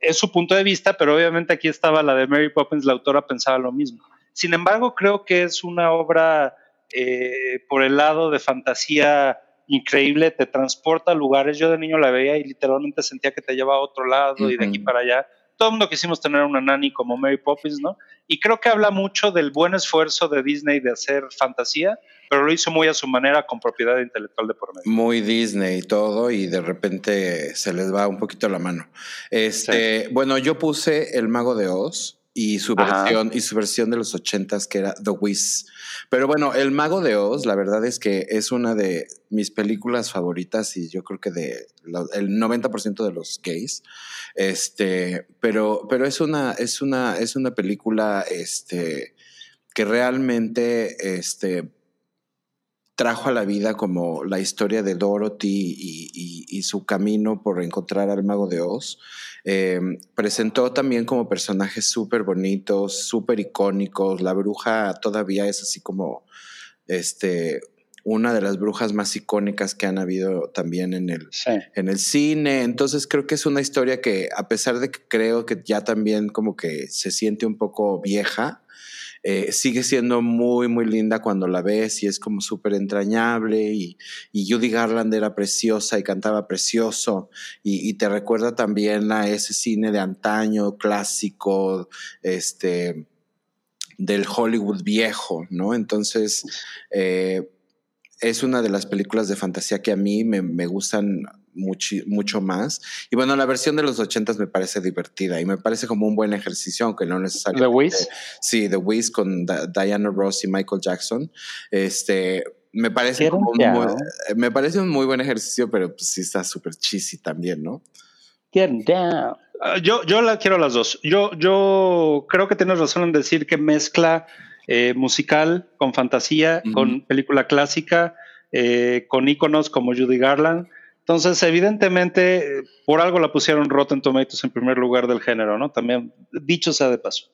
Es su punto de vista, pero obviamente aquí estaba la de Mary Poppins, la autora pensaba lo mismo. Sin embargo, creo que es una obra eh, por el lado de fantasía increíble, te transporta a lugares. Yo de niño la veía y literalmente sentía que te lleva a otro lado y de aquí para allá todo el mundo quisimos tener una nani como Mary Poppins, ¿no? Y creo que habla mucho del buen esfuerzo de Disney de hacer fantasía, pero lo hizo muy a su manera con propiedad intelectual de por medio. Muy Disney y todo, y de repente se les va un poquito la mano. Este, bueno, yo puse El Mago de Oz y su versión y su versión de los ochentas que era The Wiz. Pero bueno, El Mago de Oz, la verdad es que es una de mis películas favoritas y yo creo que de el 90% de los gays. Este, pero, pero es una, es una, es una película, este, que realmente, este, trajo a la vida como la historia de Dorothy y, su camino por encontrar al mago de Oz. Em, presentó también como personajes súper bonitos, súper icónicos. La bruja todavía es así como este, una de las brujas más icónicas que han habido también en el, en el cine. Entonces creo que es una historia que, a pesar de que creo que ya también como que se siente un poco vieja, eh, sigue siendo muy, muy linda cuando la ves y es como súper entrañable y, y, Judy Garland era preciosa y cantaba precioso y, te recuerda también a ese cine de antaño, clásico, este, del Hollywood viejo, ¿no? Entonces, eh, es una de las películas de fantasía que a mí me, me gustan mucho, mucho más. Y bueno, la versión de los ochentas me parece divertida y me parece como un buen ejercicio, aunque no necesariamente. ¿The Wiz? Sí, The Wiz con Diana Ross y Michael Jackson. Este, me parece como un muy, me parece un muy buen ejercicio, pero pues sí está súper cheesy también, ¿no? Get down. Ah, yo, yo la quiero las dos. Yo, yo creo que tienes razón en decir que mezcla eh, musical con fantasía, con película clásica, eh, con íconos como Judy Garland. Entonces, evidentemente, por algo la pusieron Rotten Tomatoes en primer lugar del género, ¿no? También, dicho sea de paso.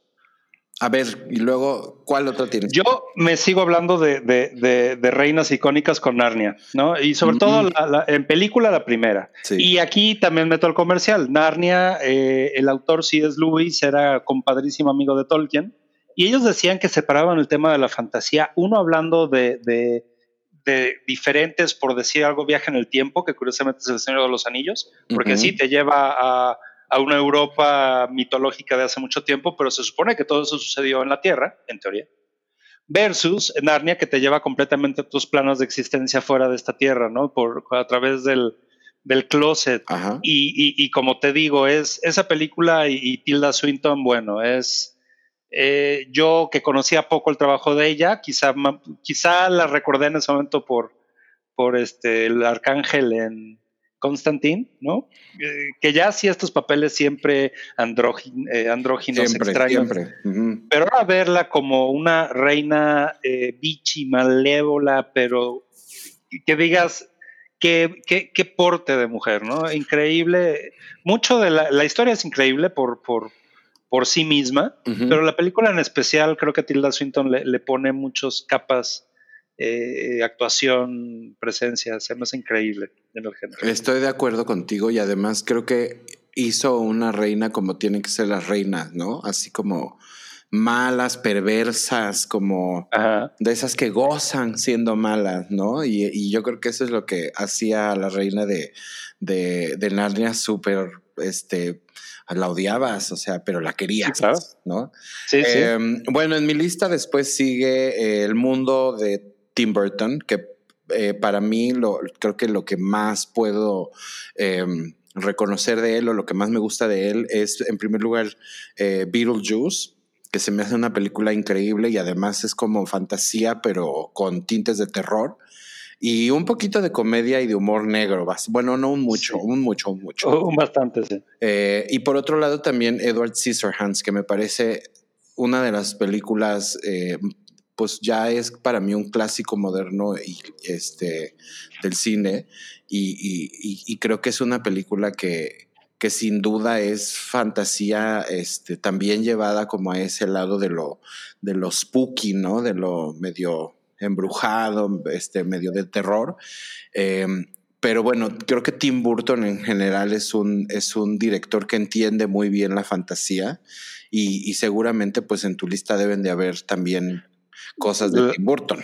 A ver, y luego, ¿cuál otro tienes? Yo me sigo hablando de, de, reinas icónicas con Narnia, ¿no? Y sobre todo en película la primera. Y aquí también meto el comercial. Narnia, eh, el autor C.S. Lewis era compadrísimo amigo de Tolkien. Y ellos decían que separaban el tema de la fantasía, uno hablando de de diferentes, por decir algo, viaje en el tiempo, que curiosamente es el Señor de los Anillos, porque sí te lleva a, a, una Europa mitológica de hace mucho tiempo, pero se supone que todo eso sucedió en la Tierra, en teoría. Versus Narnia, que te lleva completamente a tus planos de existencia fuera de esta Tierra, ¿no? Por, a través del, del closet. Y, y, como te digo, es esa película y, y Tilda Swinton, bueno, es eh, yo que conocía poco el trabajo de ella, quizá, quizá la recordé en ese momento por, por este, el arcángel en Constantine, ¿no? Eh, que ya hacía estos papeles siempre eh, andróginos, extraños. Pero ahora verla como una reina eh, bichi, malévola, pero que digas, Qué, qué, porte de mujer, ¿no? Increíble. Mucho de la, la historia es increíble por, por, por sí misma, pero la película en especial creo que Tilda Swinton le, le pone muchas capas eh, actuación, presencia, se me hace increíble en el género. Estoy de acuerdo contigo y además creo que hizo una reina como tienen que ser las reinas, ¿no? Así como malas, perversas, como de esas que gozan siendo malas, ¿no? Y, yo creo que eso es lo que hacía a la reina de, de, de Narnia súper, este, la odiabas, o sea, pero la querías, ¿no? Sí, sí. Em, bueno, en mi lista después sigue El mundo de Tim Burton, que eh, para mí lo, creo que lo que más puedo em, reconocer de él o lo que más me gusta de él es, en primer lugar, eh, Beetlejuice que se me hace una película increíble y además es como fantasía, pero con tintes de terror. Y un poquito de comedia y de humor negro. Bueno, no un mucho, un mucho, un mucho. Un bastante, sí. Eh, y por otro lado también Edward Scissorhands, que me parece una de las películas pues ya es para mí un clásico moderno y, este, del cine y, creo que es una película que, que sin duda es fantasía este, también llevada como a ese lado de lo, de lo spooky, ¿no? De lo medio embrujado, este, medio de terror. Em, pero bueno, creo que Tim Burton en general es un, es un director que entiende muy bien la fantasía y, y seguramente pues en tu lista deben de haber también cosas de Tim Burton.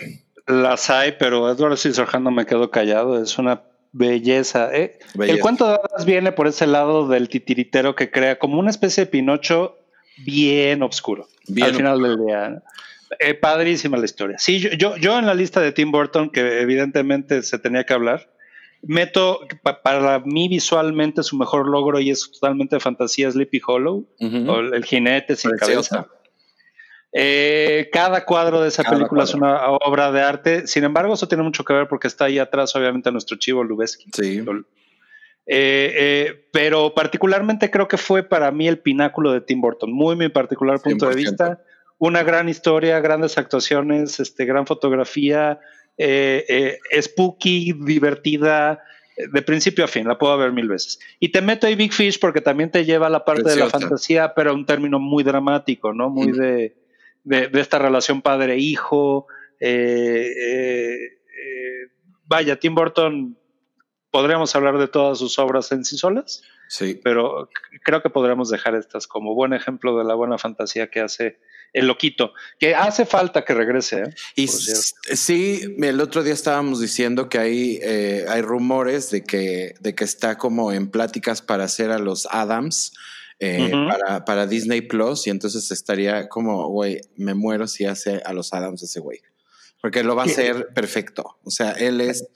Las hay, pero Edward Scissorhands no me quedo callado, es una belleza. ¿eh? El cuento de hadas viene por ese lado del titiritero que crea como una especie de Pinocho bien oscuro al final del día. Eh, padrísima la historia. Sí, yo, yo, en la lista de Tim Burton, que evidentemente se tenía que hablar, meto para mí visualmente su mejor logro y es totalmente fantasía Sleepy Hollow, o el jinete sin cabeza. Eh, cada cuadro de esa película es una obra de arte. Sin embargo, eso tiene mucho que ver porque está ahí atrás, obviamente, nuestro chivo Lubeski. Sí. Eh, eh, pero particularmente creo que fue para mí el pináculo de Tim Burton. Muy mi particular punto de vista. Una gran historia, grandes actuaciones, este, gran fotografía, spooky, divertida, de principio a fin, la puedo ver mil veces. Y te meto ahí Big Fish porque también te lleva a la parte de la fantasía, pero un término muy dramático, ¿no? Muy de de, esta relación padre-hijo. Eh, eh, eh, vaya, Tim Burton, podríamos hablar de todas sus obras en sí solas. Sí. Pero creo que podríamos dejar estas como buen ejemplo de la buena fantasía que hace el loquito, que hace falta que regrese. Y sí, el otro día estábamos diciendo que hay, hay rumores de que, de que está como en pláticas para hacer a los Adams eh, para, para, Disney Plus y entonces estaría como, güey, me muero si hace a los Adams ese güey. Porque lo va a hacer perfecto. O sea, él es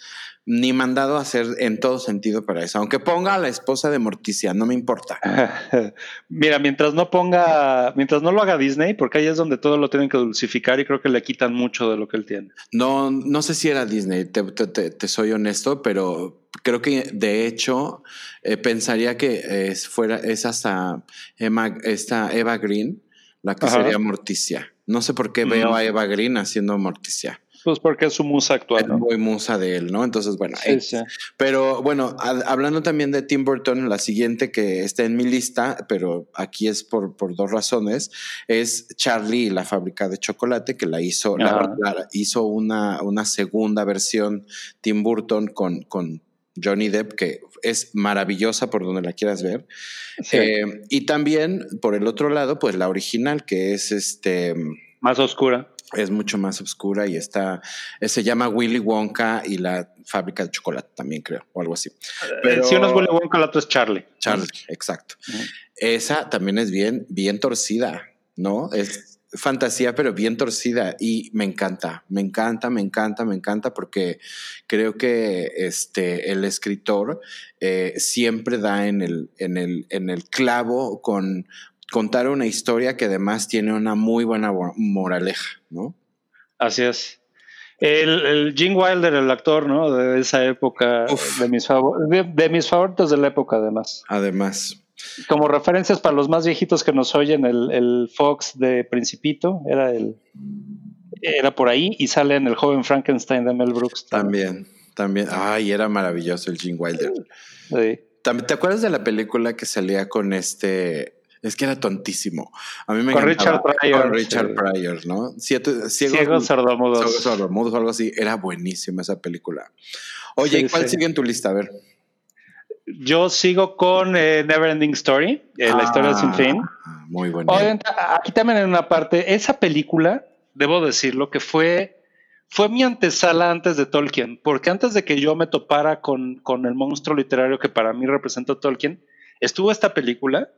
ni mandado a hacer en todo sentido para eso. Aunque ponga a la esposa de Morticia, no me importa. Mira, mientras no ponga, mientras no lo haga Disney, porque ahí es donde todo lo tienen que dulcificar y creo que le quitan mucho de lo que él tiene. No, no sé si era Disney, te, te soy honesto, pero creo que de hecho eh, pensaría que es, fuera, es hasta esta Eva Green la que sería Morticia. No sé por qué veo a Eva Green haciendo Morticia. Pues porque es su musa actual. Es muy musa de él, ¿no? Entonces, bueno. Pero bueno, hablando también de Tim Burton, la siguiente que está en mi lista, pero aquí es por, por dos razones, es Charlie y la fábrica de chocolate, que la hizo, la, hizo una, una segunda versión Tim Burton con, con Johnny Depp, que es maravillosa por donde la quieras ver. Eh, y también, por el otro lado, pues la original, que es este... Más oscura. Es mucho más oscura y está, eh, se llama Willy Wonka y la fábrica de chocolate también creo, o algo así. Eh, Pero, si uno es Willy Wonka, la otra es Charlie. Charlie, exacto. Esa también es bien, bien torcida, ¿no? Es fantasía, pero bien torcida y me encanta, me encanta, me encanta, me encanta porque creo que este, el escritor eh, siempre da en el, en, el, en el clavo con contar una historia que además tiene una muy buena moraleja, ¿no? Así es. El, el, Gene Wilder, el actor, ¿no? De esa época, de mis, de, mis favoritos de la época, además. Además. Como referencias para los más viejitos que nos oyen, el, el Fox de Principito era el era por ahí y sale en el joven Frankenstein de Mel Brooks. También, también. Ay, era maravilloso el Gene Wilder. Sí. ¿Te acuerdas de la película que salía con este es que era tontísimo. A mí me con Richard Pryor. Con Richard Pryor, ¿no? Ciegos, Ciegos sordomudos. Ciegos sordomudos o algo así. Era buenísima esa película. Oye, ¿y cuál sigue en tu lista? A ver. Yo sigo con eh, Neverending Story, eh, la historia sin ah, fin. Muy bueno. Aquí también en una parte, esa película, debo decirlo, que fue, fue mi antesala antes de Tolkien, porque antes de que yo me topara con, con el monstruo literario que para mí representa Tolkien, estuvo esta película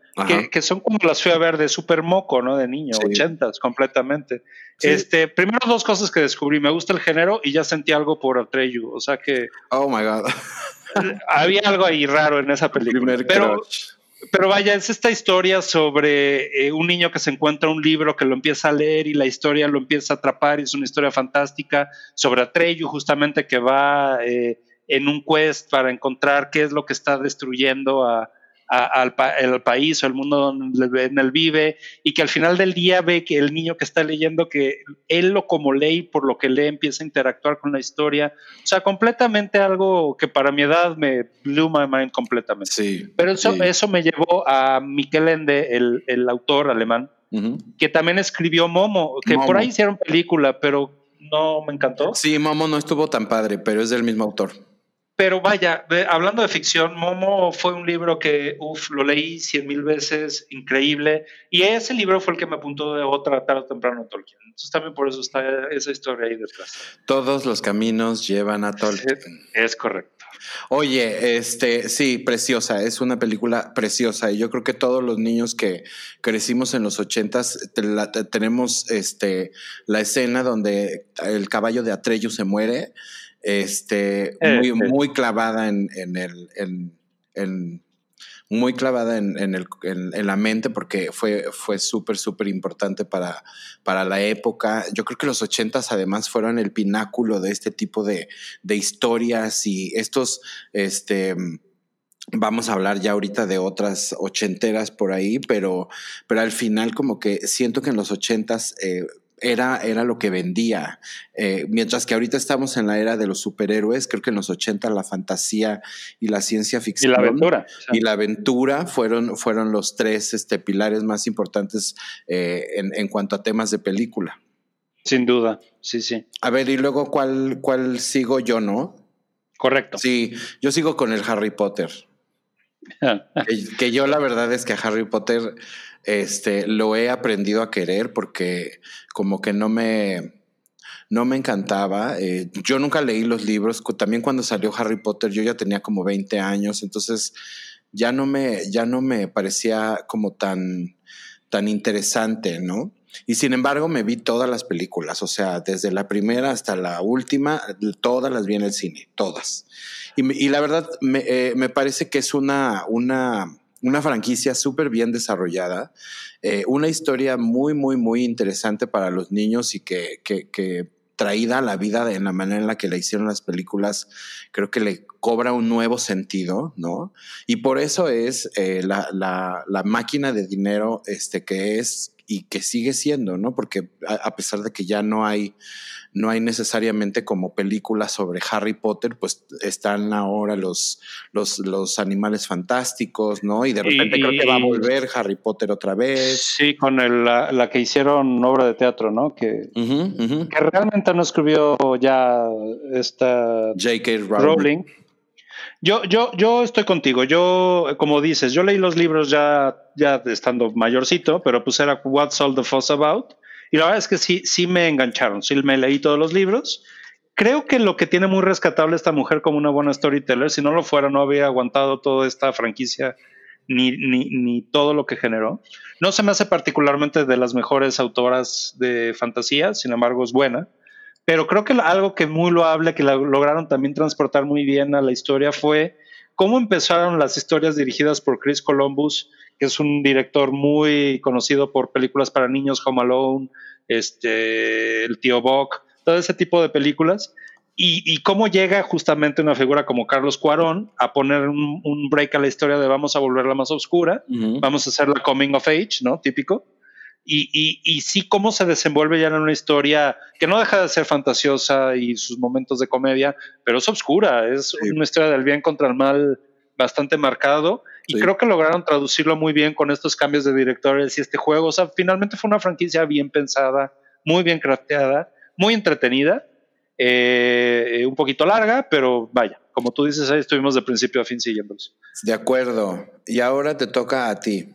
que, son como las fui a ver de super moco, ¿no? De niño, ochentas, completamente. Este, primero dos cosas que descubrí, me gusta el género y ya sentí algo por Atreyu, o sea que... Oh, my God. Había algo ahí raro en esa película. pero, pero vaya, es esta historia sobre eh, un niño que se encuentra un libro que lo empieza a leer y la historia lo empieza a atrapar y es una historia fantástica sobre Atreyu justamente que va eh, en un quest para encontrar qué es lo que está destruyendo a al el país o el mundo donde él vive y que al final del día ve que el niño que está leyendo que él lo como lee por lo que lee empieza a interactuar con la historia. O sea, completamente algo que para mi edad me blew my mind completamente. Sí. Pero eso, eso me llevó a Miquel Ende, el, el autor alemán, que también escribió Momo, que por ahí hicieron película, pero no me encantó. Sí, Momo no estuvo tan padre, pero es del mismo autor. Pero vaya, hablando de ficción, Momo fue un libro que, uff, lo leí cien mil veces, increíble. Y ese libro fue el que me apuntó de otra tarde o temprano a Tolkien. Entonces también por eso está esa historia ahí detrás. Todos los caminos llevan a Tolkien. Es, correcto. Oye, este, sí, preciosa, es una película preciosa y yo creo que todos los niños que crecimos en los ochentas tenemos este, la escena donde el caballo de Atreyu se muere este, muy, muy clavada en, en el, en, muy clavada en, en, el, en, la mente porque fue, fue súper, súper importante para, para la época. Yo creo que los ochentas además fueron el pináculo de este tipo de, de historias y estos, este, Vamos a hablar ya ahorita de otras ochenteras por ahí, pero, pero al final como que siento que en los ochentas eh, era, era lo que vendía. Eh, mientras que ahorita estamos en la era de los superhéroes, creo que en los 80 la fantasía y la ciencia ficción. Y la aventura. Y la aventura fueron, fueron los tres este, pilares más importantes eh, en, en, cuanto a temas de película. Sin duda, sí, sí. A ver, y luego, ¿cuál, cuál sigo yo, no? Correcto. Sí, yo sigo con el Harry Potter. que, yo la verdad es que a Harry Potter este, lo he aprendido a querer porque como que no me, no me encantaba. Eh, yo nunca leí los libros. También cuando salió Harry Potter yo ya tenía como 20 años, entonces ya no me, ya no me parecía como tan, tan interesante, ¿no? Y sin embargo me vi todas las películas, o sea, desde la primera hasta la última, todas las vi en el cine, todas. Y, la verdad me, eh, me, parece que es una, una, una franquicia súper bien desarrollada, eh, una historia muy, muy, muy interesante para los niños y que, que, que traída a la vida en la manera en la que la hicieron las películas, creo que le cobra un nuevo sentido, ¿no? Y por eso es eh, la, la, máquina de dinero este, que es y que sigue siendo, ¿no? Porque a, pesar de que ya no hay, no hay necesariamente como películas sobre Harry Potter, pues están ahora los, los, los animales fantásticos, ¿no? Y de repente creo que va a volver Harry Potter otra vez. Sí, con el, la, que hicieron obra de teatro, ¿no? Que, que realmente no escribió ya esta J.K. Rowling yo, yo, yo estoy contigo. Yo, como dices, yo leí los libros ya, ya estando mayorcito, pero pues era What's All the Fuss About. Y la verdad es que sí, sí me engancharon. Sí me leí todos los libros. Creo que lo que tiene muy rescatable esta mujer como una buena storyteller, si no lo fuera, no había aguantado toda esta franquicia ni, ni, ni todo lo que generó. No se me hace particularmente de las mejores autoras de fantasía, sin embargo es buena. Pero creo que algo que muy loable, que lograron también transportar muy bien a la historia fue cómo empezaron las historias dirigidas por Chris Columbus, que es un director muy conocido por películas para niños, Home Alone, este, El Tío Buck, todo ese tipo de películas. Y, cómo llega justamente una figura como Carlos Cuarón a poner un, break a la historia de vamos a volverla más oscura, vamos a hacer la coming of age, ¿no? Típico. Y, y, sí, cómo se desenvuelve ya en una historia que no deja de ser fantasiosa y sus momentos de comedia, pero es oscura, es una historia del bien contra el mal bastante marcado. Y creo que lograron traducirlo muy bien con estos cambios de directores y este juego. O sea, finalmente fue una franquicia bien pensada, muy bien crafteada, muy entretenida eh, un poquito larga, pero vaya, como tú dices, ahí estuvimos de principio a fin siguiéndolos. De acuerdo. Y ahora te toca a ti.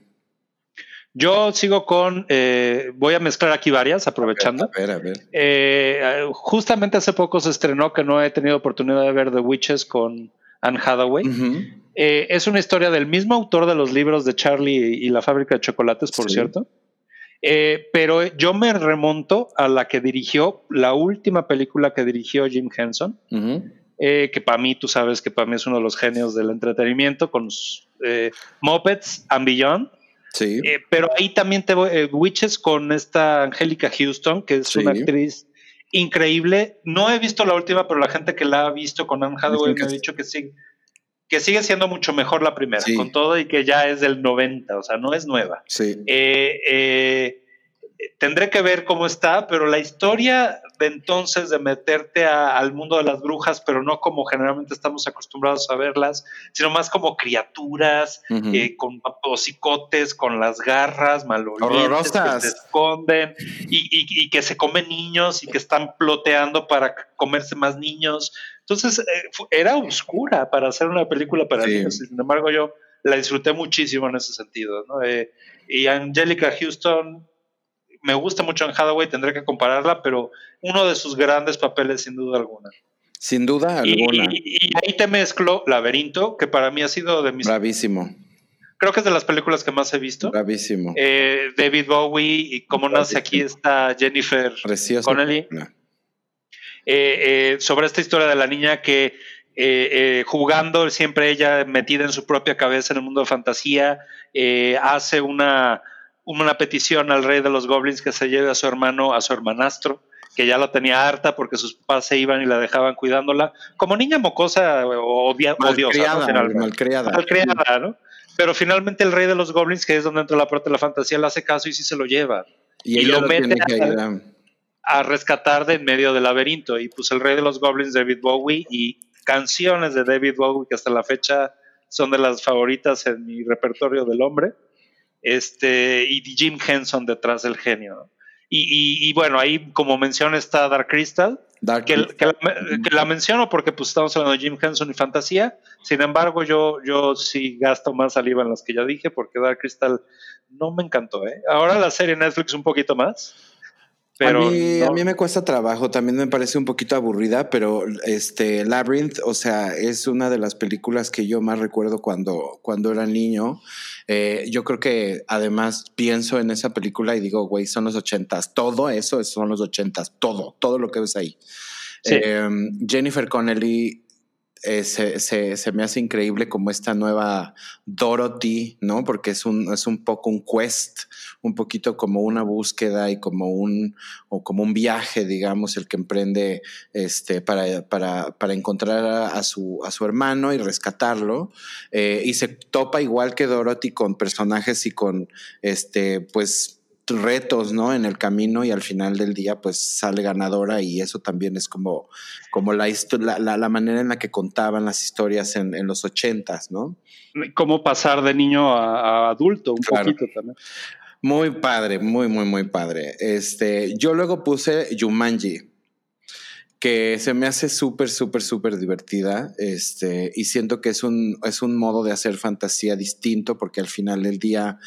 Yo sigo con, eh, voy a mezclar aquí varias, aprovechando. A ver, a ver. Eh, justamente hace poco se estrenó que no he tenido oportunidad de ver The Witches con Anne Hathaway. es una historia del mismo autor de los libros de Charlie y la fábrica de chocolates, por cierto. Eh, pero yo me remonto a la que dirigió, la última película que dirigió Jim Henson, eh, que para mí, tú sabes que para mí es uno de los genios del entretenimiento, con eh, Muppets and Beyond. Sí. pero ahí también te voy, Witches con esta Angélica Houston, que es una actriz increíble. No he visto la última, pero la gente que la ha visto con Anne Hathaway me ha dicho que sí que sigue siendo mucho mejor la primera, con todo y que ya es del 90, o sea, no es nueva. Sí. Eh, eh, tendré que ver cómo está, pero la historia de entonces de meterte al mundo de las brujas, pero no como generalmente estamos acostumbrados a verlas, sino más como criaturas, eh, con hocicotes, con las garras, malolientes, que se esconden y, y, que se comen niños y que están ploteando para comerse más niños. Entonces, eh, era oscura para hacer una película para niños. Sin embargo, yo la disfruté muchísimo en ese sentido. ¿no? Eh, y Angelica Houston, me gusta mucho en Hathaway, tendré que compararla, pero uno de sus grandes papeles, sin duda alguna. Sin duda alguna. Y, ahí te mezclo Laberinto, que para mí ha sido de mis. Bravísimo. Creo que es de las películas que más he visto. Bravísimo. Eh, David Bowie y cómo nace aquí está Jennifer Connelly. Eh, eh, sobre esta historia de la niña que eh, jugando, siempre ella metida en su propia cabeza en el mundo de fantasía, hace una, una petición al rey de los goblins que se lleve a su hermano, a su hermanastro, que ya lo tenía harta porque sus papás se iban y la dejaban cuidándola, como niña mocosa o odiosa, malcriada, malcriada, ¿no? Pero finalmente el rey de los goblins, que es donde entra la parte de la fantasía, le hace caso y sí se lo lleva. Y, lo mete a rescatar de en medio del laberinto. Y pues el rey de los goblins, David Bowie, y canciones de David Bowie que hasta la fecha son de las favoritas en mi repertorio del hombre. Este, y Jim Henson detrás del genio. Y, bueno, ahí como menciona está Dark Crystal, que, la, menciono porque pues estamos hablando de Jim Henson y fantasía. Sin embargo, yo, yo sí gasto más saliva en las que ya dije porque Dark Crystal no me encantó. ¿eh? Ahora la serie Netflix un poquito más a, mí, a mí me cuesta trabajo, también me parece un poquito aburrida, pero este Labyrinth, o sea, es una de las películas que yo más recuerdo cuando, cuando era niño. Eh, yo creo que además pienso en esa película y digo, güey, son los ochentas, todo eso son los ochentas, todo, todo lo que ves ahí. Em, Jennifer Connelly eh, se, se, me hace increíble como esta nueva Dorothy, ¿no? Porque es un, es un poco un quest, un poquito como una búsqueda y como un, o como un viaje, digamos, el que emprende este, para, para, para encontrar a, su, a su hermano y rescatarlo. Eh, y se topa igual que Dorothy con personajes y con, este, pues, retos, ¿no? En el camino y al final del día, pues sale ganadora y eso también es como, como la, la, la manera en la que contaban las historias en, en, los ochentas, ¿no? Cómo pasar de niño a, adulto, un poquito también. Muy padre, muy, muy, muy padre. Este, yo luego puse Jumanji, que se me hace súper, súper, súper divertida. Este, y siento que es un, es un modo de hacer fantasía distinto, porque al final del día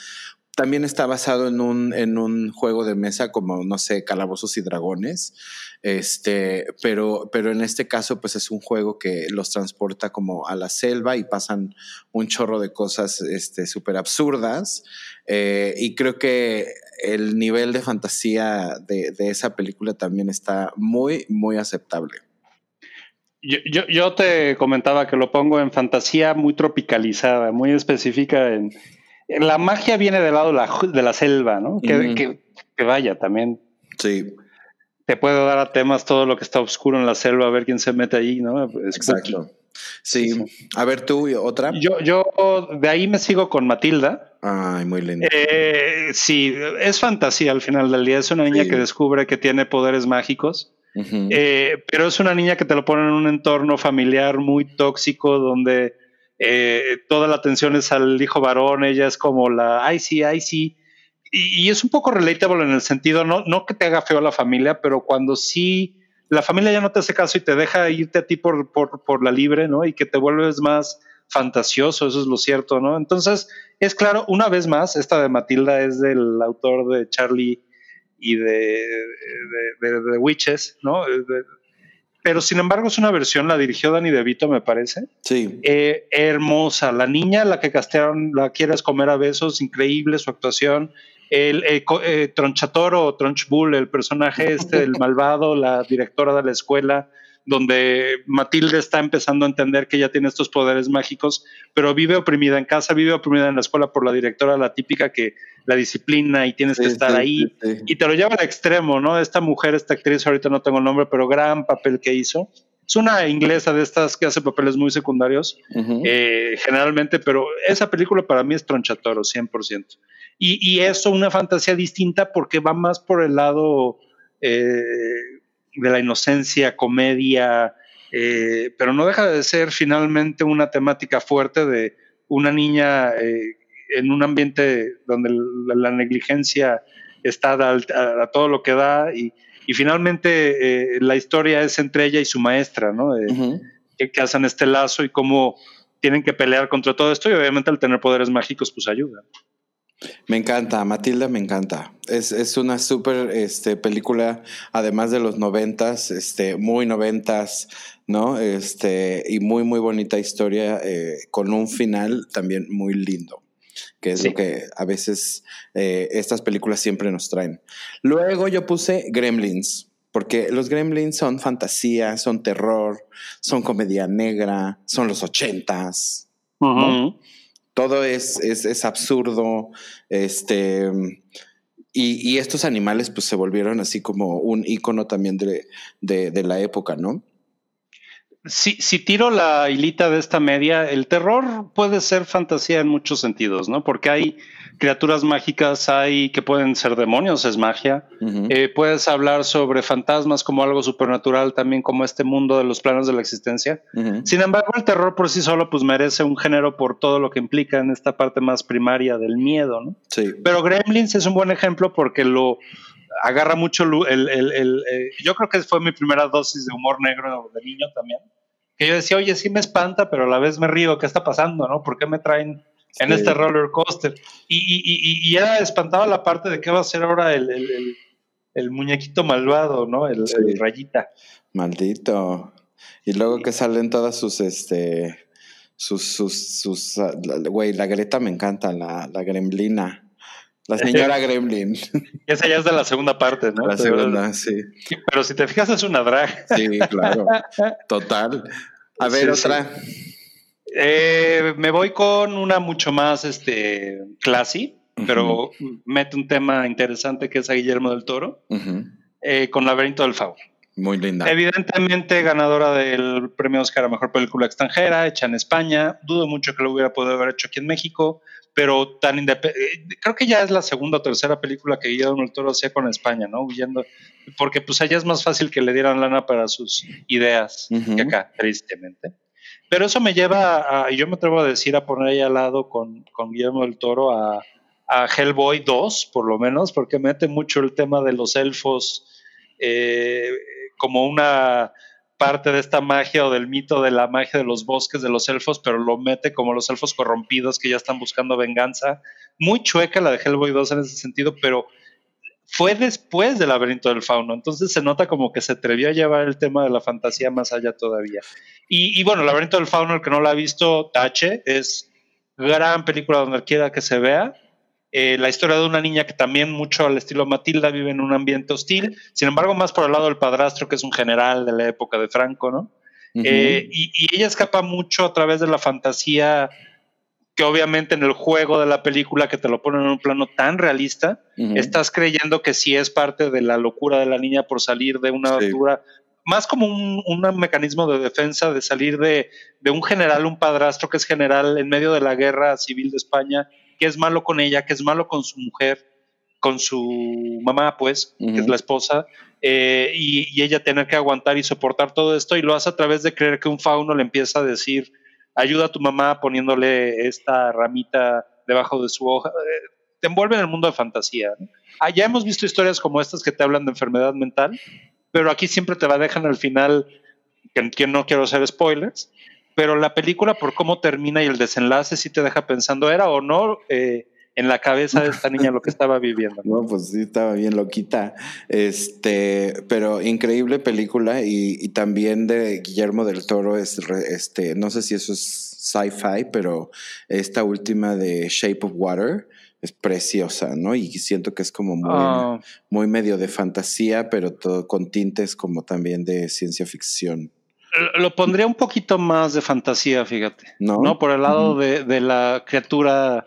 también está basado en un, en un juego de mesa como, no sé, Calabozos y Dragones. Este, pero, pero en este caso, pues es un juego que los transporta como a la selva y pasan un chorro de cosas este, súper absurdas. Eh, y creo que el nivel de fantasía de, de, esa película también está muy, muy aceptable. Yo, yo, yo te comentaba que lo pongo en fantasía muy tropicalizada, muy específica en la magia viene del lado de la, selva, ¿no? Que, vaya, también. Sí. te puede dar a temas todo lo que está oscuro en la selva, a ver quién se mete ahí, ¿no? Exacto. Sí. A ver tú, otra. Yo, yo de ahí me sigo con Matilda. Ay, muy linda. Eh, sí, es fantasía al final del día. Es una niña que descubre que tiene poderes mágicos. Eh, pero es una niña que te lo pone en un entorno familiar muy tóxico donde eh, toda la atención es al hijo varón, ella es como la, ay sí, ay sí, y, es un poco relatable en el sentido, no, no que te haga feo la familia, pero cuando sí la familia ya no te hace caso y te deja irte a ti por, por, la libre, ¿no? Y que te vuelves más fantasioso, eso es lo cierto, ¿no? Entonces, es claro, una vez más, esta de Matilda es del autor de Charlie y de, de, Witches, ¿no? Pero sin embargo es una versión, la dirigió Danny DeVito, me parece. Sí. Eh, hermosa. La niña, la que castearon, la quieres comer a besos, increíble su actuación el eh, eh, Tronchatoro o Tronchbull, el personaje este, el malvado, la directora de la escuela, donde Matilde está empezando a entender que ella tiene estos poderes mágicos, pero vive oprimida en casa, vive oprimida en la escuela por la directora, la típica que la disciplina y tienes que estar ahí, y te lo lleva al extremo, ¿no? Esta mujer, esta actriz, ahorita no tengo el nombre, pero gran papel que hizo. Es una inglesa de estas que hace papeles muy secundarios, eh, generalmente, pero esa película para mí es Tronchatoro, 100%. Y, y eso, una fantasía distinta porque va más por el lado eh, de la inocencia, comedia, eh, pero no deja de ser finalmente una temática fuerte de una niña eh, en un ambiente donde la, negligencia está a, todo lo que da y, y finalmente la historia es entre ella y su maestra, ¿no? que, que, hacen este lazo y cómo tienen que pelear contra todo esto y obviamente al tener poderes mágicos pues ayuda. Me encanta, Matilda me encanta. Es, es una súper este, película, además de los noventas, este, muy noventas, ¿no? Este, y muy, muy bonita historia, eh, con un final también muy lindo, que es lo que a veces eh, estas películas siempre nos traen. Luego yo puse Gremlins, porque los Gremlins son fantasía, son terror, son comedia negra, son los ochentas todo es, es, absurdo, este, y, estos animales pues se volvieron así como un icono también de, de la época, ¿no? Si, si, tiro la hilita de esta media, el terror puede ser fantasía en muchos sentidos, ¿no? Porque hay criaturas mágicas, hay que pueden ser demonios, es magia. Eh, puedes hablar sobre fantasmas como algo supernatural, también como este mundo de los planos de la existencia. Sin embargo, el terror por sí solo pues merece un género por todo lo que implica en esta parte más primaria del miedo, ¿no? Sí. Pero Gremlins es un buen ejemplo porque lo agarra mucho el, el, el, eh, yo creo que fue mi primera dosis de humor negro de niño también. Que yo decía, oye, sí me espanta, pero a la vez me río, ¿qué está pasando? ¿No? ¿Por qué me traen en este roller coaster? Y, y, y, y, ya espantaba la parte de qué va a ser ahora el, el, muñequito malvado, ¿no? El, rayita. Maldito. Y luego que salen todas sus, este, sus, sus, sus, güey, la Greta me encanta, la, la gremlina. La señora Gremlin. Esa ya es de la segunda parte, ¿no? La segunda, sí. Pero si te fijas, es una drag. Sí, claro. Total. A ver, otra. Eh, me voy con una mucho más este, classy, pero mete un tema interesante que es a Guillermo del Toro, eh, con Laberinto del Fauno. Muy linda. Evidentemente ganadora del premio Oscar a Mejor Película Extranjera, hecha en España. Dudo mucho que lo hubiera podido haber hecho aquí en México pero tan independiente. Eh, creo que ya es la segunda o tercera película que Guillermo del Toro hacía con España, ¿no? Huyendo, porque pues allá es más fácil que le dieran lana para sus ideas que acá, tristemente. Pero eso me lleva a, y yo me atrevo a decir, a poner ahí al lado con, con Guillermo del Toro a, a, Hellboy 2, por lo menos, porque mete mucho el tema de los elfos eh, como una parte de esta magia o del mito de la magia de los bosques de los elfos, pero lo mete como los elfos corrompidos que ya están buscando venganza. Muy chueca la de Hellboy 2 en ese sentido, pero fue después del laberinto del fauno, entonces se nota como que se atrevió a llevar el tema de la fantasía más allá todavía. Y, y bueno, el laberinto del fauno, el que no lo ha visto, tache, es gran película donde quiera que se vea. Eh, la historia de una niña que también mucho al estilo Matilda vive en un ambiente hostil, sin embargo más por el lado del padrastro que es un general de la época de Franco, ¿no? Eh, y, ella escapa mucho a través de la fantasía que obviamente en el juego de la película que te lo ponen en un plano tan realista, estás creyendo que sí es parte de la locura de la niña por salir de una aventura, más como un, un, mecanismo de defensa de salir de, de, un general, un padrastro que es general en medio de la guerra civil de España, que es malo con ella, que es malo con su mujer, con su mamá, pues, que es la esposa, eh, y, y, ella tener que aguantar y soportar todo esto, y lo hace a través de creer que un fauno le empieza a decir ayuda a tu mamá poniéndole esta ramita debajo de su hoja. Eh, te envuelve en el mundo de fantasía. Ah, ya hemos visto historias como estas que te hablan de enfermedad mental, pero aquí siempre te va a dejar al final, que, no quiero hacer spoilers, pero la película por cómo termina y el desenlace sí te deja pensando, ¿era o no? Eh, en la cabeza de esta niña lo que estaba viviendo. No, pues sí, estaba bien loquita. Este, pero increíble película y, también de Guillermo del Toro es, este, no sé si eso es sci-fi, pero esta última de Shape of Water es preciosa, ¿no? Y siento que es como muy, ah. muy medio de fantasía, pero todo con tintes como también de ciencia ficción. Lo pondría un poquito más de fantasía, fíjate. No, por el lado de, de la criatura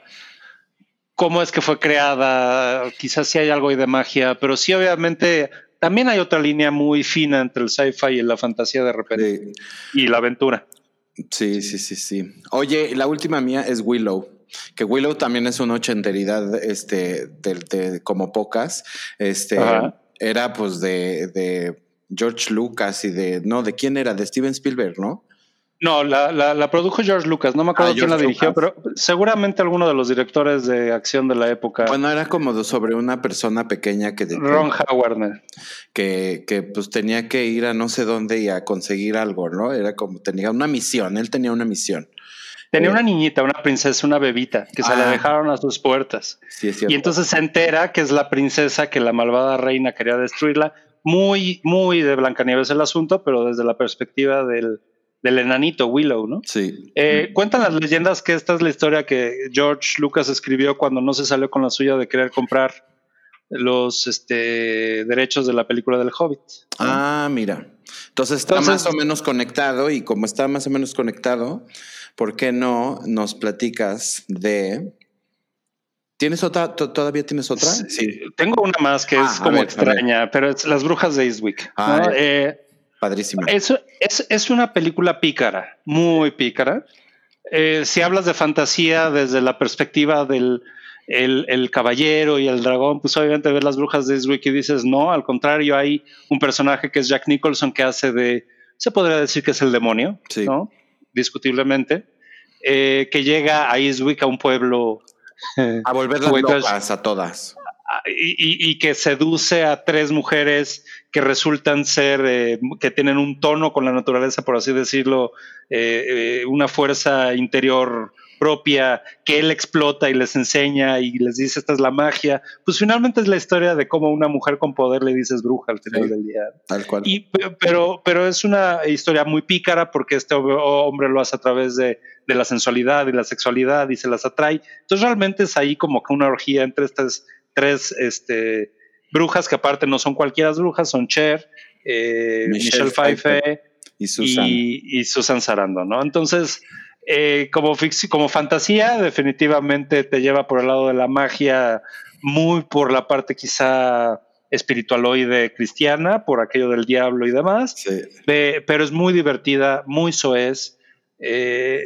cómo es que fue creada, quizás sí hay algo ahí de magia, pero sí obviamente también hay otra línea muy fina entre el sci-fi y la fantasía de repente y la aventura. Sí, sí, sí, sí. Oye, la última mía es Willow. Que Willow también es una ochenteridad, este, de, como pocas. Este, era pues de, de George Lucas y de, no, ¿de quién era? De Steven Spielberg, ¿no? No, la, la, produjo George Lucas, no me acuerdo ah, quién la dirigió, pero seguramente alguno de los directores de acción de la época. Bueno, era como sobre una persona pequeña que... Ron Howard. Que, que pues tenía que ir a no sé dónde y a conseguir algo, ¿no? Era como, tenía una misión, él tenía una misión. Tenía una niñita, una princesa, una bebita, que se la ah. dejaron a sus puertas. Sí, es y entonces se entera que es la princesa que la malvada reina quería destruirla. Muy, muy de Blancanieves el asunto, pero desde la perspectiva del del enanito Willow, ¿no? Sí. Eh, cuentan las leyendas que esta es la historia que George Lucas escribió cuando no se salió con la suya de querer comprar los este, derechos de la película del Hobbit. Ah, mira. Entonces está más o menos conectado y como está más o menos conectado, ¿por qué no nos platicas de... ¿Tienes otra? ¿Todavía tienes otra? Sí, tengo una más que es ah, como extraña, pero es Las Brujas de Eastwick. Ah, eh, Padrísima. Es, es, es, una película pícara, muy pícara. Eh, si hablas de fantasía desde la perspectiva del el, caballero y el dragón, pues obviamente ves las brujas de Eastwick y dices, no, al contrario, hay un personaje que es Jack Nicholson que hace de, se podría decir que es el demonio, ¿no? Discutiblemente, eh, que llega a Eastwick, a un pueblo... A volver locas a todas. Y, y, que seduce a tres mujeres que resultan ser, eh, que tienen un tono con la naturaleza, por así decirlo, eh, eh, una fuerza interior propia que él explota y les enseña y les dice esta es la magia, pues finalmente es la historia de cómo una mujer con poder le dices bruja al final del día. Tal cual. Y, pero, pero es una historia muy pícara porque este hombre lo hace a través de, de la sensualidad y la sexualidad y se las atrae. Entonces realmente es ahí como que una orgía entre estas tres este, brujas que aparte no son cualquiera brujas, son Cher, eh, Michelle, Pfeiffer y Susan. Y, Susan Sarando, ¿no? Entonces, eh, como, como fantasía, definitivamente te lleva por el lado de la magia, muy por la parte quizá espiritualoide cristiana, por aquello del diablo y demás, pero es muy divertida, muy soez. Eh,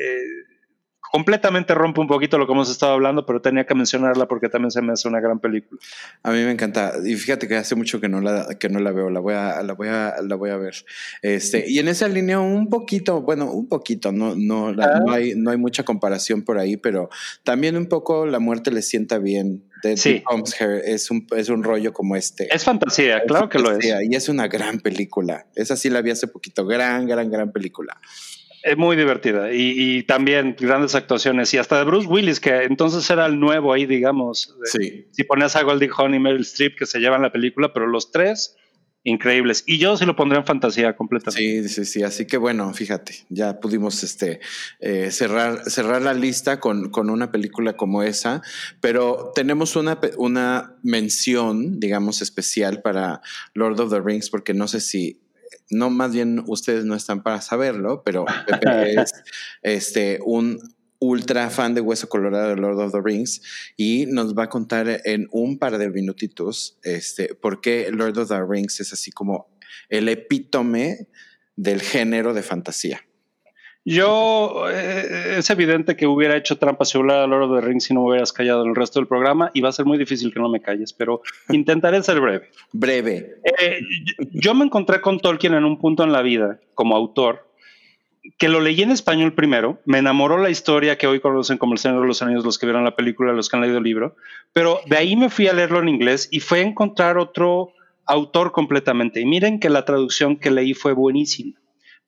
completamente rompe un poquito lo que hemos estado hablando, pero tenía que mencionarla porque también se me hace una gran película. A mí me encanta y fíjate que hace mucho que no la que no la veo, la voy a la voy a la voy a ver. Este, y en esa línea un poquito, bueno, un poquito, no no, no ah. hay no hay mucha comparación por ahí, pero también un poco la muerte le sienta bien. De, sí. es un, es un rollo como este. Es fantasía, claro que lo es. Y es una gran película. Esa sí la vi hace poquito. Gran, gran, gran película. Es muy divertida y, también grandes actuaciones y hasta de Bruce Willis, que entonces era el nuevo ahí, digamos. Sí. Si pones a Goldie Hawn y Meryl Streep que se llevan la película, pero los tres increíbles. Y yo sí lo pondría en fantasía completamente. Sí, sí, sí. Así que bueno, fíjate, ya pudimos este, eh, cerrar, cerrar la lista con, con, una película como esa, pero tenemos una, una mención, digamos, especial para Lord of the Rings, porque no sé si no, más bien ustedes no están para saberlo, pero Pepe es este, un, ultra fan de Hueso Colorado de Lord of the Rings y nos va a contar en un par de minutitos este, por qué Lord of the Rings es así como el epítome del género de fantasía. Yo, eh, es evidente que hubiera hecho trampa si hubiera Lord of the Rings si no me hubieras callado en el resto del programa y va a ser muy difícil que no me calles, pero intentaré ser breve. Breve. Eh, yo me encontré con Tolkien en un punto en la vida como autor que lo leí en español primero, me enamoró la historia que hoy conocen como El Señor de los Anillos, los que vieron la película, los que han leído el libro, pero de ahí me fui a leerlo en inglés y fue a encontrar otro autor completamente. Y miren que la traducción que leí fue buenísima.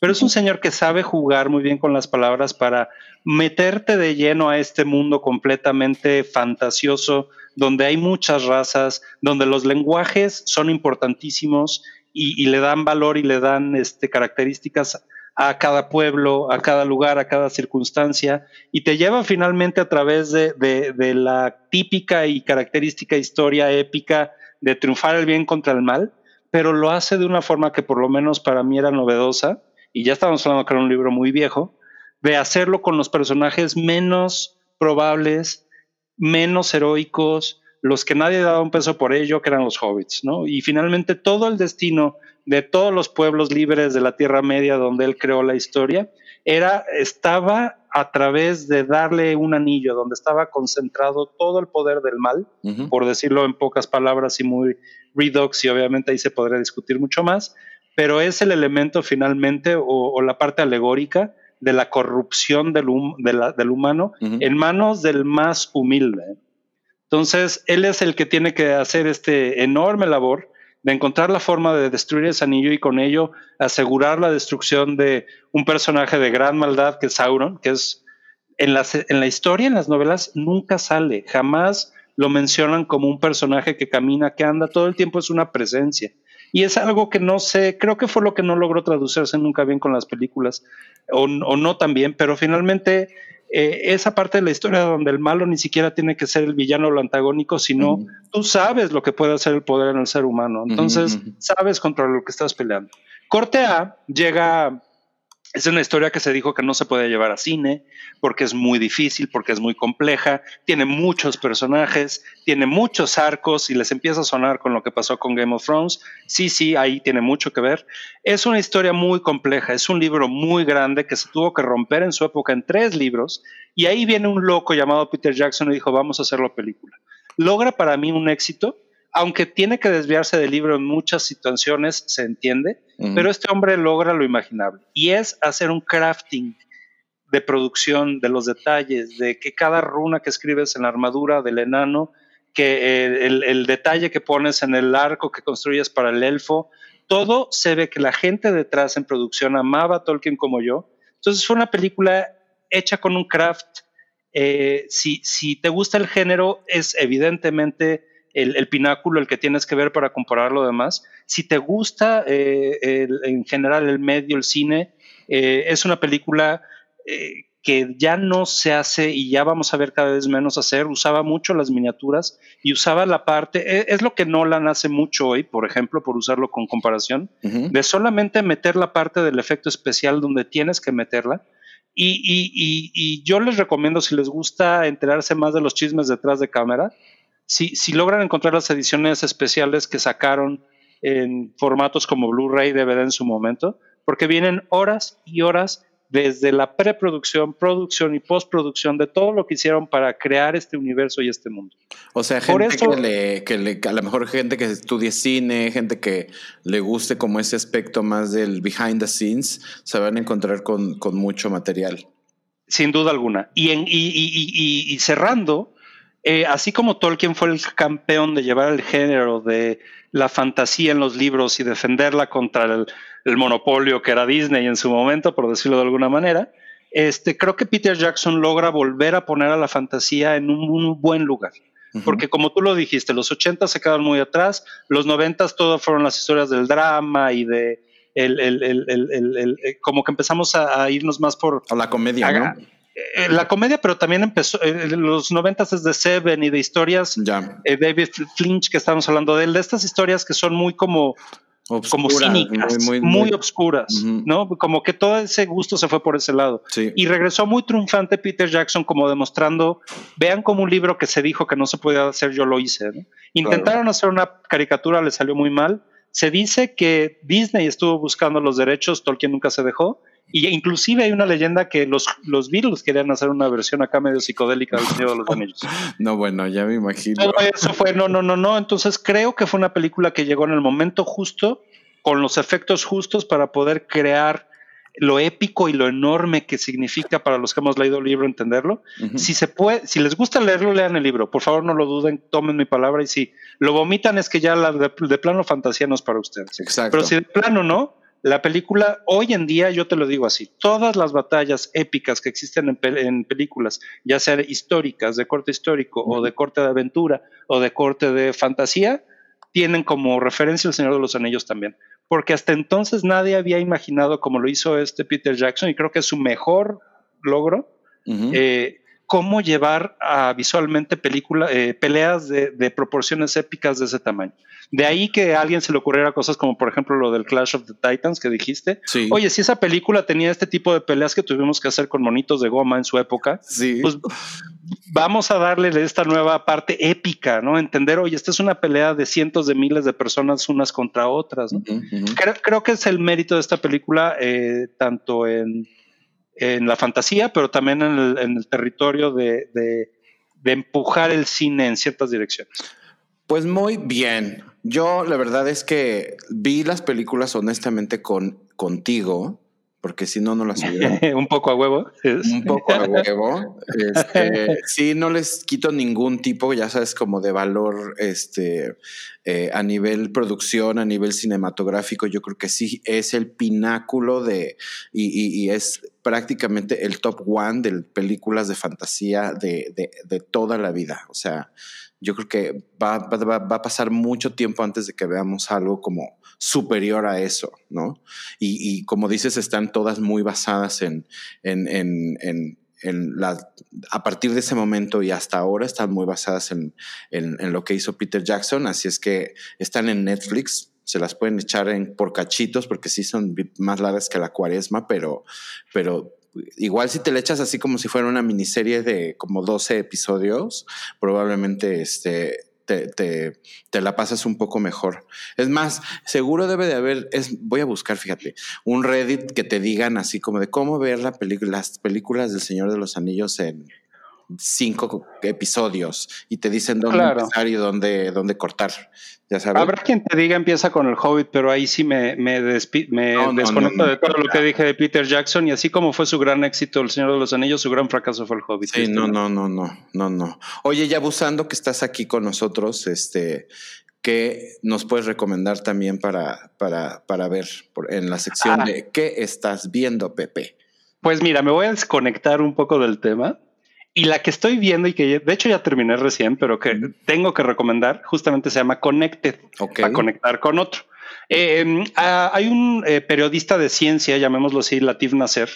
Pero es un señor que sabe jugar muy bien con las palabras para meterte de lleno a este mundo completamente fantasioso, donde hay muchas razas, donde los lenguajes son importantísimos y, le dan valor y le dan este, características a cada pueblo, a cada lugar, a cada circunstancia, y te lleva finalmente a través de, de la típica y característica historia épica de triunfar el bien contra el mal, pero lo hace de una forma que por lo menos para mí era novedosa y ya estábamos hablando que era un libro muy viejo, de hacerlo con los personajes menos probables, menos heroicos, los que nadie daba un peso por ello, que eran los hobbits, ¿no? Y finalmente todo el destino de todos los pueblos libres de la Tierra Media donde él creó la historia, era, estaba a través de darle un anillo, donde estaba concentrado todo el poder del mal, por decirlo en pocas palabras y muy redux, y obviamente ahí se podría discutir mucho más, pero es el elemento finalmente o, la parte alegórica de la corrupción del, del humano en manos del más humilde. Entonces, él es el que tiene que hacer este enorme labor de encontrar la forma de destruir ese anillo y con ello asegurar la destrucción de un personaje de gran maldad que es Sauron, que es en la, en la historia, en las novelas, nunca sale, jamás lo mencionan como un personaje que camina, que anda, todo el tiempo es una presencia. Y es algo que no sé, creo que fue lo que no logró traducirse nunca bien con las películas, o, no tan bien, pero finalmente eh, esa parte de la historia donde el malo ni siquiera tiene que ser el villano o lo antagónico, sino tú sabes lo que puede hacer el poder en el ser humano, entonces sabes contra lo que estás peleando. Corte A llega es una historia que se dijo que no se puede llevar a cine porque es muy difícil, porque es muy compleja, tiene muchos personajes, tiene muchos arcos y les empieza a sonar con lo que pasó con Game of Thrones. Sí, sí, ahí tiene mucho que ver. Es una historia muy compleja, es un libro muy grande que se tuvo que romper en su época en tres libros y ahí viene un loco llamado Peter Jackson y dijo, vamos a hacerlo película. Logra para mí un éxito aunque tiene que desviarse del libro en muchas situaciones, se entiende, pero este hombre logra lo imaginable y es hacer un crafting de producción, de los detalles, de que cada runa que escribes en la armadura del enano, que eh, el, detalle que pones en el arco que construyes para el elfo, todo se ve que la gente detrás en producción amaba a Tolkien como yo. Entonces fue una película hecha con un craft. Eh, si, si te gusta el género, es evidentemente el, pináculo, el que tienes que ver para comparar lo demás. Si te gusta eh, en general el medio, el cine, eh, es una película eh, que ya no se hace y ya vamos a ver cada vez menos hacer. Usaba mucho las miniaturas y usaba la parte, e, es, lo que Nolan hace mucho hoy, por ejemplo, por usarlo con comparación, de solamente meter la parte del efecto especial donde tienes que meterla. Y, y, yo les recomiendo, si les gusta enterarse más de los chismes detrás de cámara, si, logran encontrar las ediciones especiales que sacaron en formatos como Blu-ray, DVD en su momento, porque vienen horas y horas desde la preproducción, producción y postproducción de todo lo que hicieron para crear este universo y este mundo. O sea, gente que, le, que le, a lo mejor gente que estudie cine, gente que le guste como ese aspecto más del behind the scenes, se van a encontrar con, mucho material. Sin duda alguna. Y, en, y cerrando, eh, así como Tolkien fue el campeón de llevar el género de la fantasía en los libros y defenderla contra el, monopolio que era Disney en su momento, por decirlo de alguna manera, este, creo que Peter Jackson logra volver a poner a la fantasía en un, buen lugar. Porque como tú lo dijiste, los 80 se quedaron muy atrás, los 90 todo fueron las historias del drama y de el, eh, como que empezamos a, irnos más por... A la comedia, ¿no? Eh, la comedia, pero también empezó, en eh, los noventas es de Seven y de historias, ya. Eh, David Flinch, que estamos hablando de él, de estas historias que son muy como como cínicas, muy, obscuras, ¿no? Como que todo ese gusto se fue por ese lado. Y regresó muy triunfante Peter Jackson como demostrando, vean como un libro que se dijo que no se podía hacer, yo lo hice. Intentaron hacer una caricatura, le salió muy mal. Se dice que Disney estuvo buscando los derechos, Tolkien nunca se dejó, y inclusive hay una leyenda que los, los Beatles querían hacer una versión acá medio psicodélica del Señor de los Anillos. No, bueno, ya me imagino. Todo eso fue, no, no, no, no. Entonces creo que fue una película que llegó en el momento justo, con los efectos justos para poder crear lo épico y lo enorme que significa para los que hemos leído el libro entenderlo. Si se puede, si les gusta leerlo, lean el libro. Por favor, no lo duden, tomen mi palabra y si lo vomitan es que ya la de, plano fantasía no es para ustedes. Exacto. Pero si de plano no, la película, hoy en día, yo te lo digo así, todas las batallas épicas que existen en, películas, ya sean históricas, de corte histórico, o de corte de aventura, o de corte de fantasía, tienen como referencia El Señor de los Anillos también. Porque hasta entonces nadie había imaginado como lo hizo este Peter Jackson, y creo que es su mejor logro, eh, cómo llevar a visualmente película, eh, peleas de, de proporciones épicas de ese tamaño. De ahí que a alguien se le ocurriera cosas como, por ejemplo, lo del Clash of the Titans que dijiste. Oye, si esa película tenía este tipo de peleas que tuvimos que hacer con monitos de goma en su época, pues vamos a darle esta nueva parte épica, ¿no? Entender, oye, esta es una pelea de cientos de miles de personas unas contra otras. creo, que es el mérito de esta película, eh, tanto en, la fantasía, pero también en el, territorio de empujar el cine en ciertas direcciones. Pues muy bien. Yo la verdad es que vi las películas honestamente con contigo, porque si no, no las hubiera. Un poco a huevo. Un poco a huevo. Este, sí, no les quito ningún tipo, ya sabes, como de valor este, eh, a nivel producción, a nivel cinematográfico. Yo creo que sí es el pináculo de, y, es prácticamente el top one de películas de fantasía de, de, de toda la vida. O sea, yo creo que va, a pasar mucho tiempo antes de que veamos algo como superior a eso, ¿no? Y, como dices, están todas muy basadas en, en, en, en, la, a partir de ese momento y hasta ahora están muy basadas en, lo que hizo Peter Jackson, así es que están en Netflix, se las pueden echar en, por cachitos porque sí son más largas que la cuaresma, pero, pero igual si te le echas así como si fuera una miniserie de como 12 episodios, probablemente este, te, te, te, la pasas un poco mejor. Es más, seguro debe de haber, es, voy a buscar, fíjate, un Reddit que te digan así como de cómo ver la las películas del Señor de los Anillos en cinco episodios y te dicen dónde empezar y dónde, dónde cortar. Ya sabes. Habrá quien te diga empieza con el Hobbit, pero ahí sí me, me, desconecto de todo lo que dije de Peter Jackson y así como fue su gran éxito El Señor de los Anillos, su gran fracaso fue el Hobbit. Sí, no, no, no, no, no, no. Oye, ya abusando que estás aquí con nosotros, este, ¿qué nos puedes recomendar también para, para, para ver en la sección ah. de ¿qué estás viendo, Pepe? Pues mira, me voy a desconectar un poco del tema y la que estoy viendo y que de hecho ya terminé recién, pero que tengo que recomendar, justamente se llama Connected, para conectar con otro. Em, ah, hay un eh, periodista de ciencia, llamémoslo así, Latif Nasser,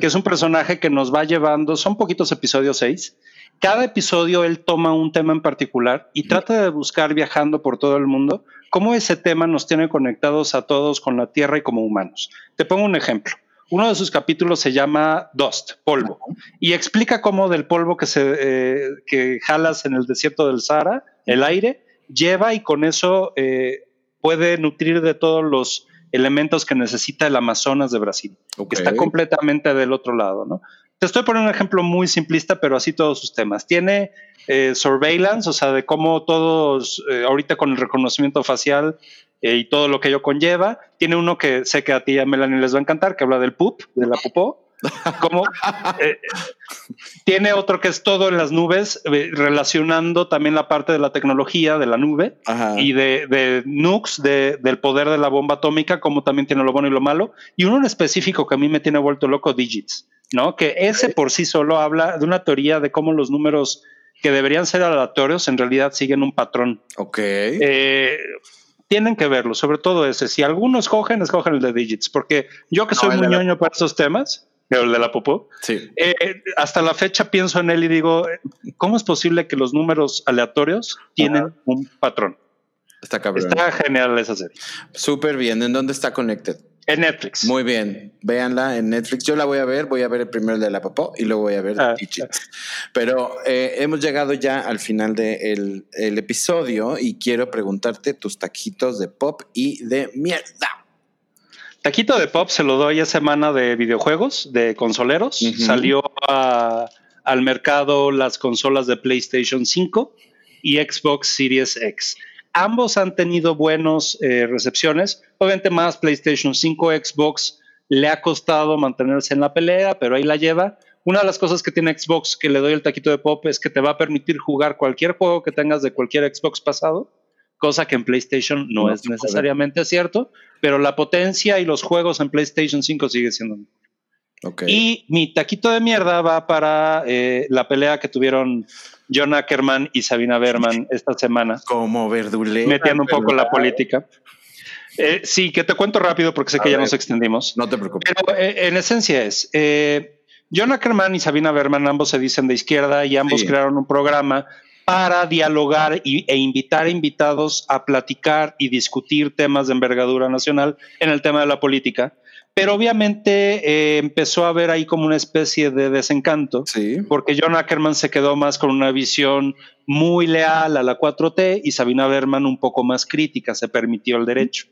que es un personaje que nos va llevando, son poquitos episodios, seis. Cada episodio él toma un tema en particular y trata de buscar viajando por todo el mundo cómo ese tema nos tiene conectados a todos con la Tierra y como humanos. Te pongo un ejemplo. Uno de sus capítulos se llama Dust, polvo, y explica cómo del polvo que, se, eh, que jalas en el desierto del Sahara, el aire, lleva y con eso eh, puede nutrir de todos los elementos que necesita el Amazonas de Brasil, que está completamente del otro lado, ¿no? Te estoy poniendo un ejemplo muy simplista, pero así todos sus temas. Tiene eh, surveillance, o sea, de cómo todos, ahorita con el reconocimiento facial, y todo lo que ello conlleva. Tiene uno que sé que a ti y a Melanie les va a encantar, que habla del poop, de la popó. Como, eh, tiene otro que es todo en las nubes, eh, relacionando también la parte de la tecnología de la nube y de, de nukes, del poder de la bomba atómica, como también tiene lo bueno y lo malo. Y uno en específico que a mí me tiene vuelto loco, Digits, ¿no? Que ese por sí solo habla de una teoría de cómo los números que deberían ser aleatorios en realidad siguen un patrón. Ok tienen que verlo, sobre todo ese. Si algunos escogen, escogen el de Digits, porque yo que soy muy ñoño para esos temas, el de la popó, sí. Eh, hasta la fecha pienso en él y digo, ¿cómo es posible que los números aleatorios tienen un patrón? Está cabrón. Está genial esa serie. Súper bien. ¿En dónde está Connected? En Netflix. Muy bien. Véanla en Netflix. Yo la voy a ver. Voy a ver el primero de la Popó y luego voy a ver Ah, Pero eh, hemos llegado ya al final del el episodio y quiero preguntarte tus taquitos de pop y de mierda. Taquito de Pop se lo doy a semana de videojuegos, de consoleros. Salió a- al mercado las consolas de PlayStation 5 y Xbox Series X. Ambos han tenido buenas recepciones. Obviamente más PlayStation 5, Xbox le ha costado mantenerse en la pelea, pero ahí la lleva. Una de las cosas que tiene Xbox que le doy el taquito de pop es que te va a permitir jugar cualquier juego que tengas de cualquier Xbox pasado, cosa que en PlayStation no, No es necesariamente cierto, pero la potencia y los juegos en PlayStation 5 sigue siendo. Y mi taquito de mierda va para eh, la pelea que tuvieron John Ackerman y Sabina Berman esta semana, Como verdulera. metiendo un poco la política. Eh, sí, que te cuento rápido porque sé A que ya nos extendimos. No te preocupes. Pero eh, en esencia es, eh, John Ackerman y Sabina Berman ambos se dicen de izquierda y ambos Sí. crearon un programa para dialogar y- e invitar a invitados a platicar y discutir temas de envergadura nacional en el tema de la política. Pero obviamente eh, empezó a haber ahí como una especie de desencanto Sí. porque John Ackerman se quedó más con una visión muy leal a la 4T y Sabina Berman un poco más crítica, se permitió el derecho.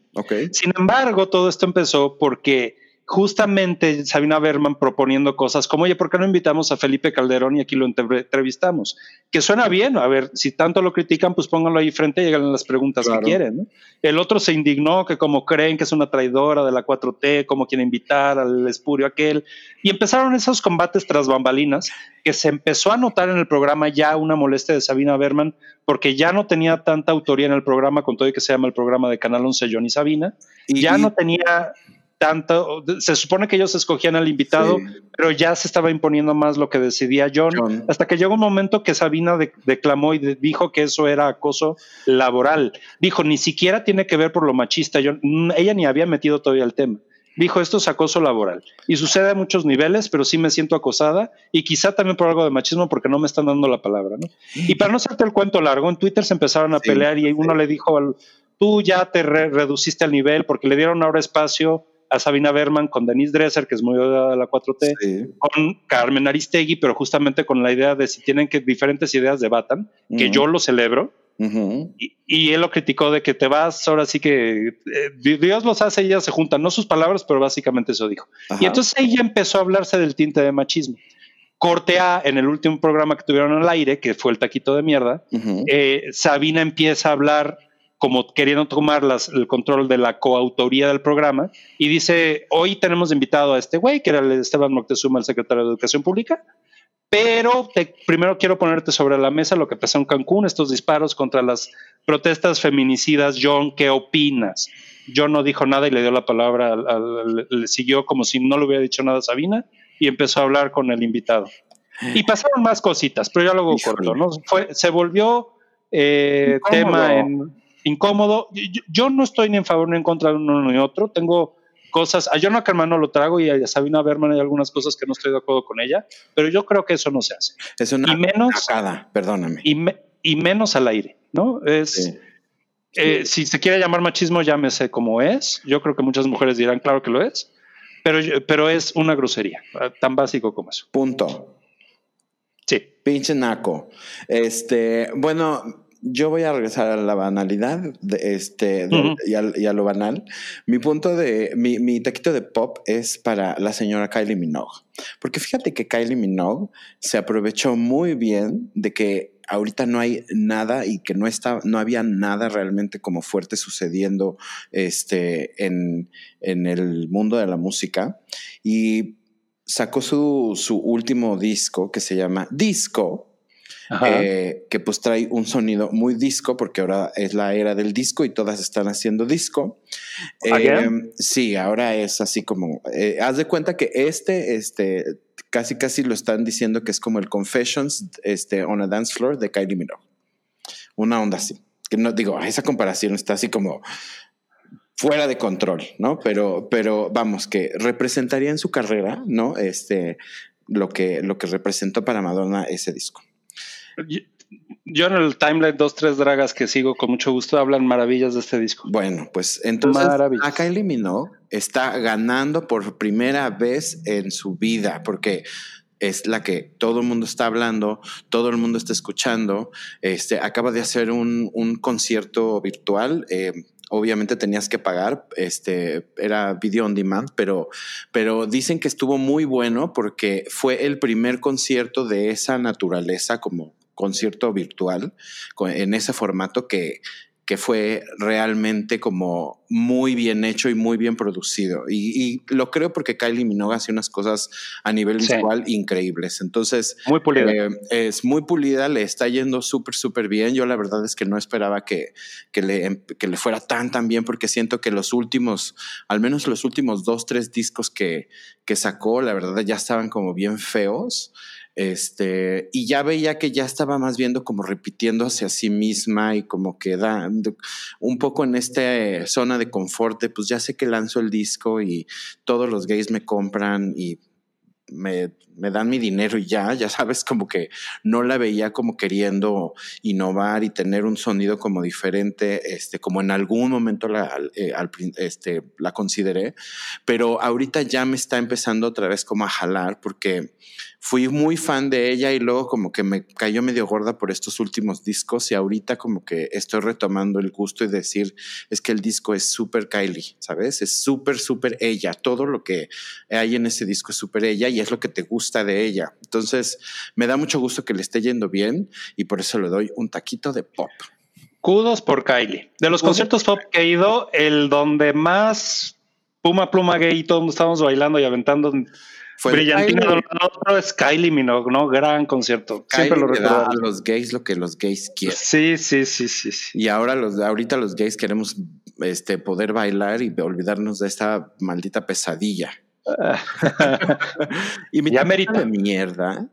Sin embargo, todo esto empezó porque justamente Sabina Berman proponiendo cosas como, oye, ¿por qué no invitamos a Felipe Calderón y aquí lo entre- entrevistamos? Que suena bien, a ver, si tanto lo critican, pues pónganlo ahí frente y hagan las preguntas Claro. que quieren. ¿no? El otro se indignó que como creen que es una traidora de la 4T, como quiere invitar al espurio aquel, y empezaron esos combates tras bambalinas que se empezó a notar en el programa ya una molestia de Sabina Berman porque ya no tenía tanta autoría en el programa con todo y que se llama el programa de Canal 11 John y Sabina, Y- ya no tenía tanto, se supone que ellos escogían al invitado, Sí. pero ya se estaba imponiendo más lo que decidía John, John. hasta que llegó un momento que Sabina de- declamó y de- dijo que eso era acoso laboral. Dijo, ni siquiera tiene que ver por lo machista, Yo- mm, ella ni había metido todavía el tema. Dijo, esto es acoso laboral. Y sucede a muchos niveles, pero sí me siento acosada y quizá también por algo de machismo porque no me están dando la palabra. ¿no? Y para no hacerte el cuento largo, en Twitter se empezaron a Sí, pelear y uno le dijo, al- tú ya te re- reduciste el nivel porque le dieron ahora espacio a Sabina Berman con Denise Dresser, que es muy de la 4T, Sí. con Carmen Aristegui, pero justamente con la idea de si tienen que diferentes ideas debatan, que yo lo celebro. Y, y él lo criticó de que te vas, ahora sí que eh, Dios los hace y ellas se juntan, no sus palabras, pero básicamente eso dijo. Ajá. Y entonces ella empezó a hablarse del tinte de machismo. Corte A, en el último programa que tuvieron al aire, que fue el taquito de mierda, eh, Sabina empieza a hablar como queriendo tomar las- el control de la coautoría del programa y dice, hoy tenemos invitado a este güey, que era el Esteban Moctezuma, el secretario de Educación Pública, pero te- primero quiero ponerte sobre la mesa lo que pasó en Cancún, estos disparos contra las protestas feminicidas. John, ¿qué opinas? John no dijo nada y le dio la palabra, al- al- le siguió como si no le hubiera dicho nada a Sabina y empezó a hablar con el invitado. Y pasaron más cositas, pero ya luego corto, ¿no? Fue, se volvió eh, tema en, incómodo. Yo, yo no estoy ni en favor ni en contra de uno ni otro. Tengo cosas, a John Ackerman no lo trago y a Sabina Berman hay algunas cosas que no estoy de acuerdo con ella, pero yo creo que eso no se hace. Es una y menos- perdóname. Y, me- y menos al aire, ¿no? Es, Sí. eh, si se quiere llamar machismo, llámese como es. Yo creo que muchas mujeres dirán, claro que lo es, pero, pero es una grosería, eh, tan básico como eso. Punto. Sí. Pinche naco. Este, bueno, yo voy a regresar a la banalidad de este de- y, a lo banal. Mi punto de mi, mi taquito de pop es para la señora Kylie Minogue, porque fíjate que Kylie Minogue se aprovechó muy bien de que ahorita no hay nada y que no está no había nada realmente como fuerte sucediendo este en, en el mundo de la música y sacó su, su último disco que se llama Disco. Eh, que pues trae un sonido muy disco porque ahora es la era del disco y todas están haciendo disco. Eh, ¿Again? sí, ahora es así como, eh, haz de cuenta que este, este, casi casi lo están diciendo que es como el Confessions este, on a Dance Floor de Kylie Minogue. Una onda así. Que no digo, esa comparación está así como fuera de control, ¿no? Pero, pero vamos, que representaría en su carrera, ¿no? Este, lo que, lo que representó para Madonna ese disco. Yo en el timeline dos, tres dragas que sigo con mucho gusto hablan maravillas de este disco. Bueno, pues entonces a Kylie Minogue está ganando por primera vez en su vida, porque es la que todo el mundo está hablando, todo el mundo está escuchando. Este acaba de hacer un, un concierto virtual. Eh, obviamente tenías que pagar, este era video on demand, pero, pero dicen que estuvo muy bueno porque fue el primer concierto de esa naturaleza como concierto virtual en ese formato que, que fue realmente como muy bien hecho y muy bien producido. Y, lo creo porque Kylie Minogue hace unas cosas a nivel visual increíbles. Entonces, muy pulida. Eh, es muy pulida, le está yendo súper, súper bien. Yo la verdad es que no esperaba que, que, le, que le fuera tan, tan bien porque siento que los últimos, al menos los últimos dos, tres discos que, que sacó, la verdad ya estaban como bien feos. Este, y ya veía que ya estaba más viendo como repitiendo hacia sí misma y como que da un poco en esta zona de confort pues ya sé que lanzo el disco y todos los gays me compran y me, me, dan mi dinero y ya, ya sabes, como que no la veía como queriendo innovar y tener un sonido como diferente, este, como en algún momento la, eh, este, la consideré, pero ahorita ya me está empezando otra vez como a jalar porque fui muy fan de ella y luego como que me cayó medio gorda por estos últimos discos y ahorita como que estoy retomando el gusto y decir, es que el disco es súper Kylie, ¿sabes? Es súper, súper ella. Todo lo que hay en ese disco es súper ella y es lo que te gusta de ella. Entonces, me da mucho gusto que le esté yendo bien y por eso le doy un taquito de pop. Kudos por Kylie. De los conciertos pop que he ido, el donde más Puma Pluma Gay y todos estábamos bailando y aventando fue Brillantina otro es Kylie Minogue, ¿no? Gran concierto. Siempre lo recuerdo. A los gays lo que los gays quieren. Sí, sí, sí, sí. Y ahora los, ahorita los gays queremos este, poder bailar y olvidarnos de esta maldita pesadilla. y mi ya de mierda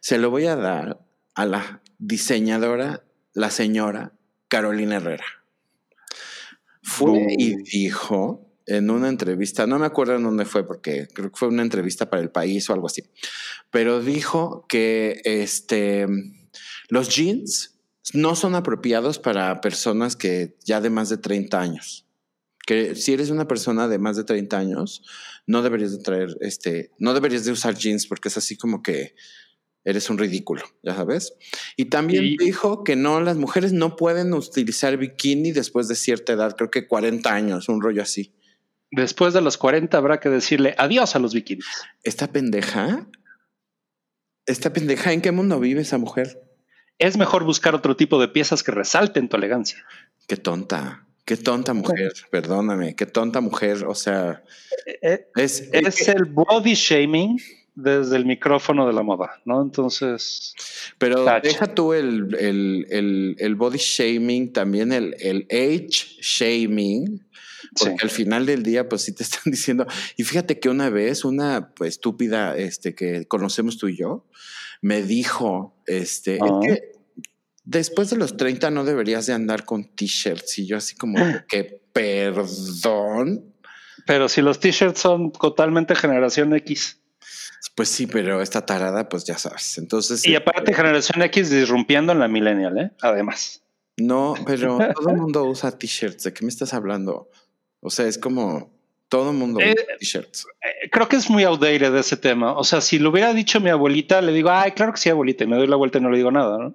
se lo voy a dar a la diseñadora, la señora Carolina Herrera. Fue y dijo en una entrevista, no me acuerdo en dónde fue, porque creo que fue una entrevista para el país o algo así, pero dijo que este, los jeans no son apropiados para personas que ya de más de 30 años. Que si eres una persona de más de 30 años, no deberías de traer, este, no deberías de usar jeans porque es así como que eres un ridículo, ya sabes. Y también dijo que no, las mujeres no pueden utilizar bikini después de cierta edad, creo que 40 años, un rollo así. Después de los 40 habrá que decirle adiós a los bikinis. ¿Esta pendeja? ¿Esta pendeja en qué mundo vive esa mujer? Es mejor buscar otro tipo de piezas que resalten tu elegancia. Qué tonta, qué tonta mujer, perdóname, qué tonta mujer, o sea... Eh, eh, es, es el body shaming desde el micrófono de la moda, ¿no? Entonces... Pero deja tú el, el, el, body shaming, también el, el age shaming porque al final del día, pues sí te están diciendo. Y fíjate que una vez una pues, estúpida este, que conocemos tú y yo me dijo: este, es que después de los 30 no deberías de andar con t-shirts. Y yo, así como que perdón. Pero si los t-shirts son totalmente generación X. Pues sí, pero esta tarada, pues ya sabes. Entonces. Y aparte, generación X disrumpiendo en la millennial, ¿eh? Además. No, pero todo el mundo usa t-shirts. ¿De qué me estás hablando? O sea, es como todo mundo eh, t-shirts. Eh, creo que es muy outdated ese tema. O sea, si lo hubiera dicho mi abuelita, le digo, ay, claro que sí, abuelita, y me doy la vuelta y no le digo nada, ¿no?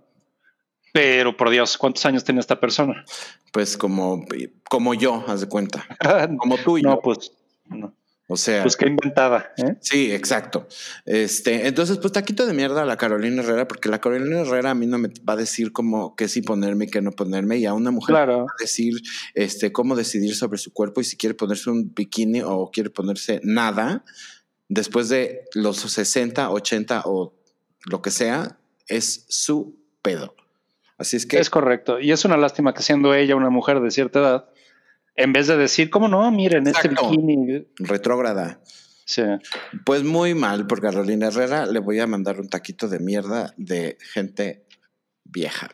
Pero por Dios, ¿cuántos años tiene esta persona? Pues como, como yo, haz de cuenta. como tú y no, pues no. O sea. Pues qué inventada. ¿eh? Sí, exacto. Este, entonces, pues taquito de mierda a la Carolina Herrera, porque la Carolina Herrera a mí no me va a decir cómo qué sí ponerme y qué no ponerme, y a una mujer va a decir este, cómo decidir sobre su cuerpo y si quiere ponerse un bikini o quiere ponerse nada después de los 60, 80 o lo que sea, es su pedo. Así es que. Es correcto. Y es una lástima que siendo ella una mujer de cierta edad, en vez de decir, ¿cómo no? Miren, este bikini. Retrógrada. Sí. Pues muy mal, por Carolina Herrera le voy a mandar un taquito de mierda de gente vieja.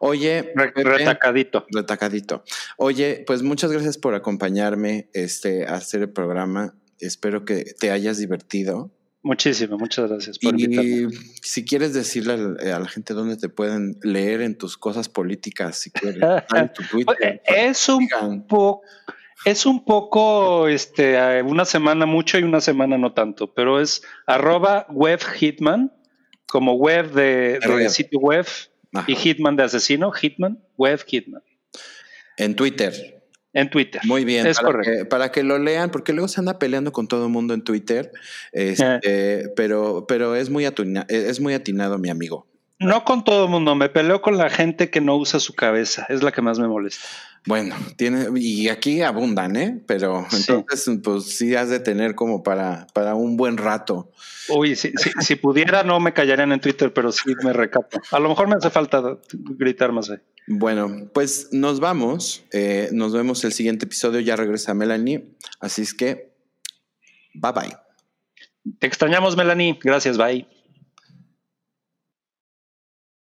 Oye, retacadito. Retacadito. Oye, pues muchas gracias por acompañarme este, a hacer el programa. Espero que te hayas divertido. Muchísimo, muchas gracias por y si quieres decirle a la gente dónde te pueden leer en tus cosas políticas, si quieres, tu Twitter, es un poco es un poco, este, una semana mucho y una semana no tanto, pero es arroba web hitman, como web de, sitio web y hitman de asesino, hitman, web hitman. En Twitter. En Twitter. Muy bien. Es para correcto. Que, para que lo lean, porque luego se anda peleando con todo el mundo en Twitter. Este, eh. pero, pero es muy, es muy atinado, mi amigo. No con todo el mundo, me peleo con la gente que no usa su cabeza, es la que más me molesta. Bueno, tiene, y aquí abundan, ¿eh? Pero entonces, pues sí has de tener como para, para un buen rato. Uy, si, si, pudiera, no me callarían en Twitter, pero sí me recapo. A lo mejor me hace falta gritar más ahí. Bueno, pues nos vamos. Eh, nos vemos el siguiente episodio. Ya regresa Melanie. Así es que, bye bye. Te extrañamos, Melanie. Gracias, bye.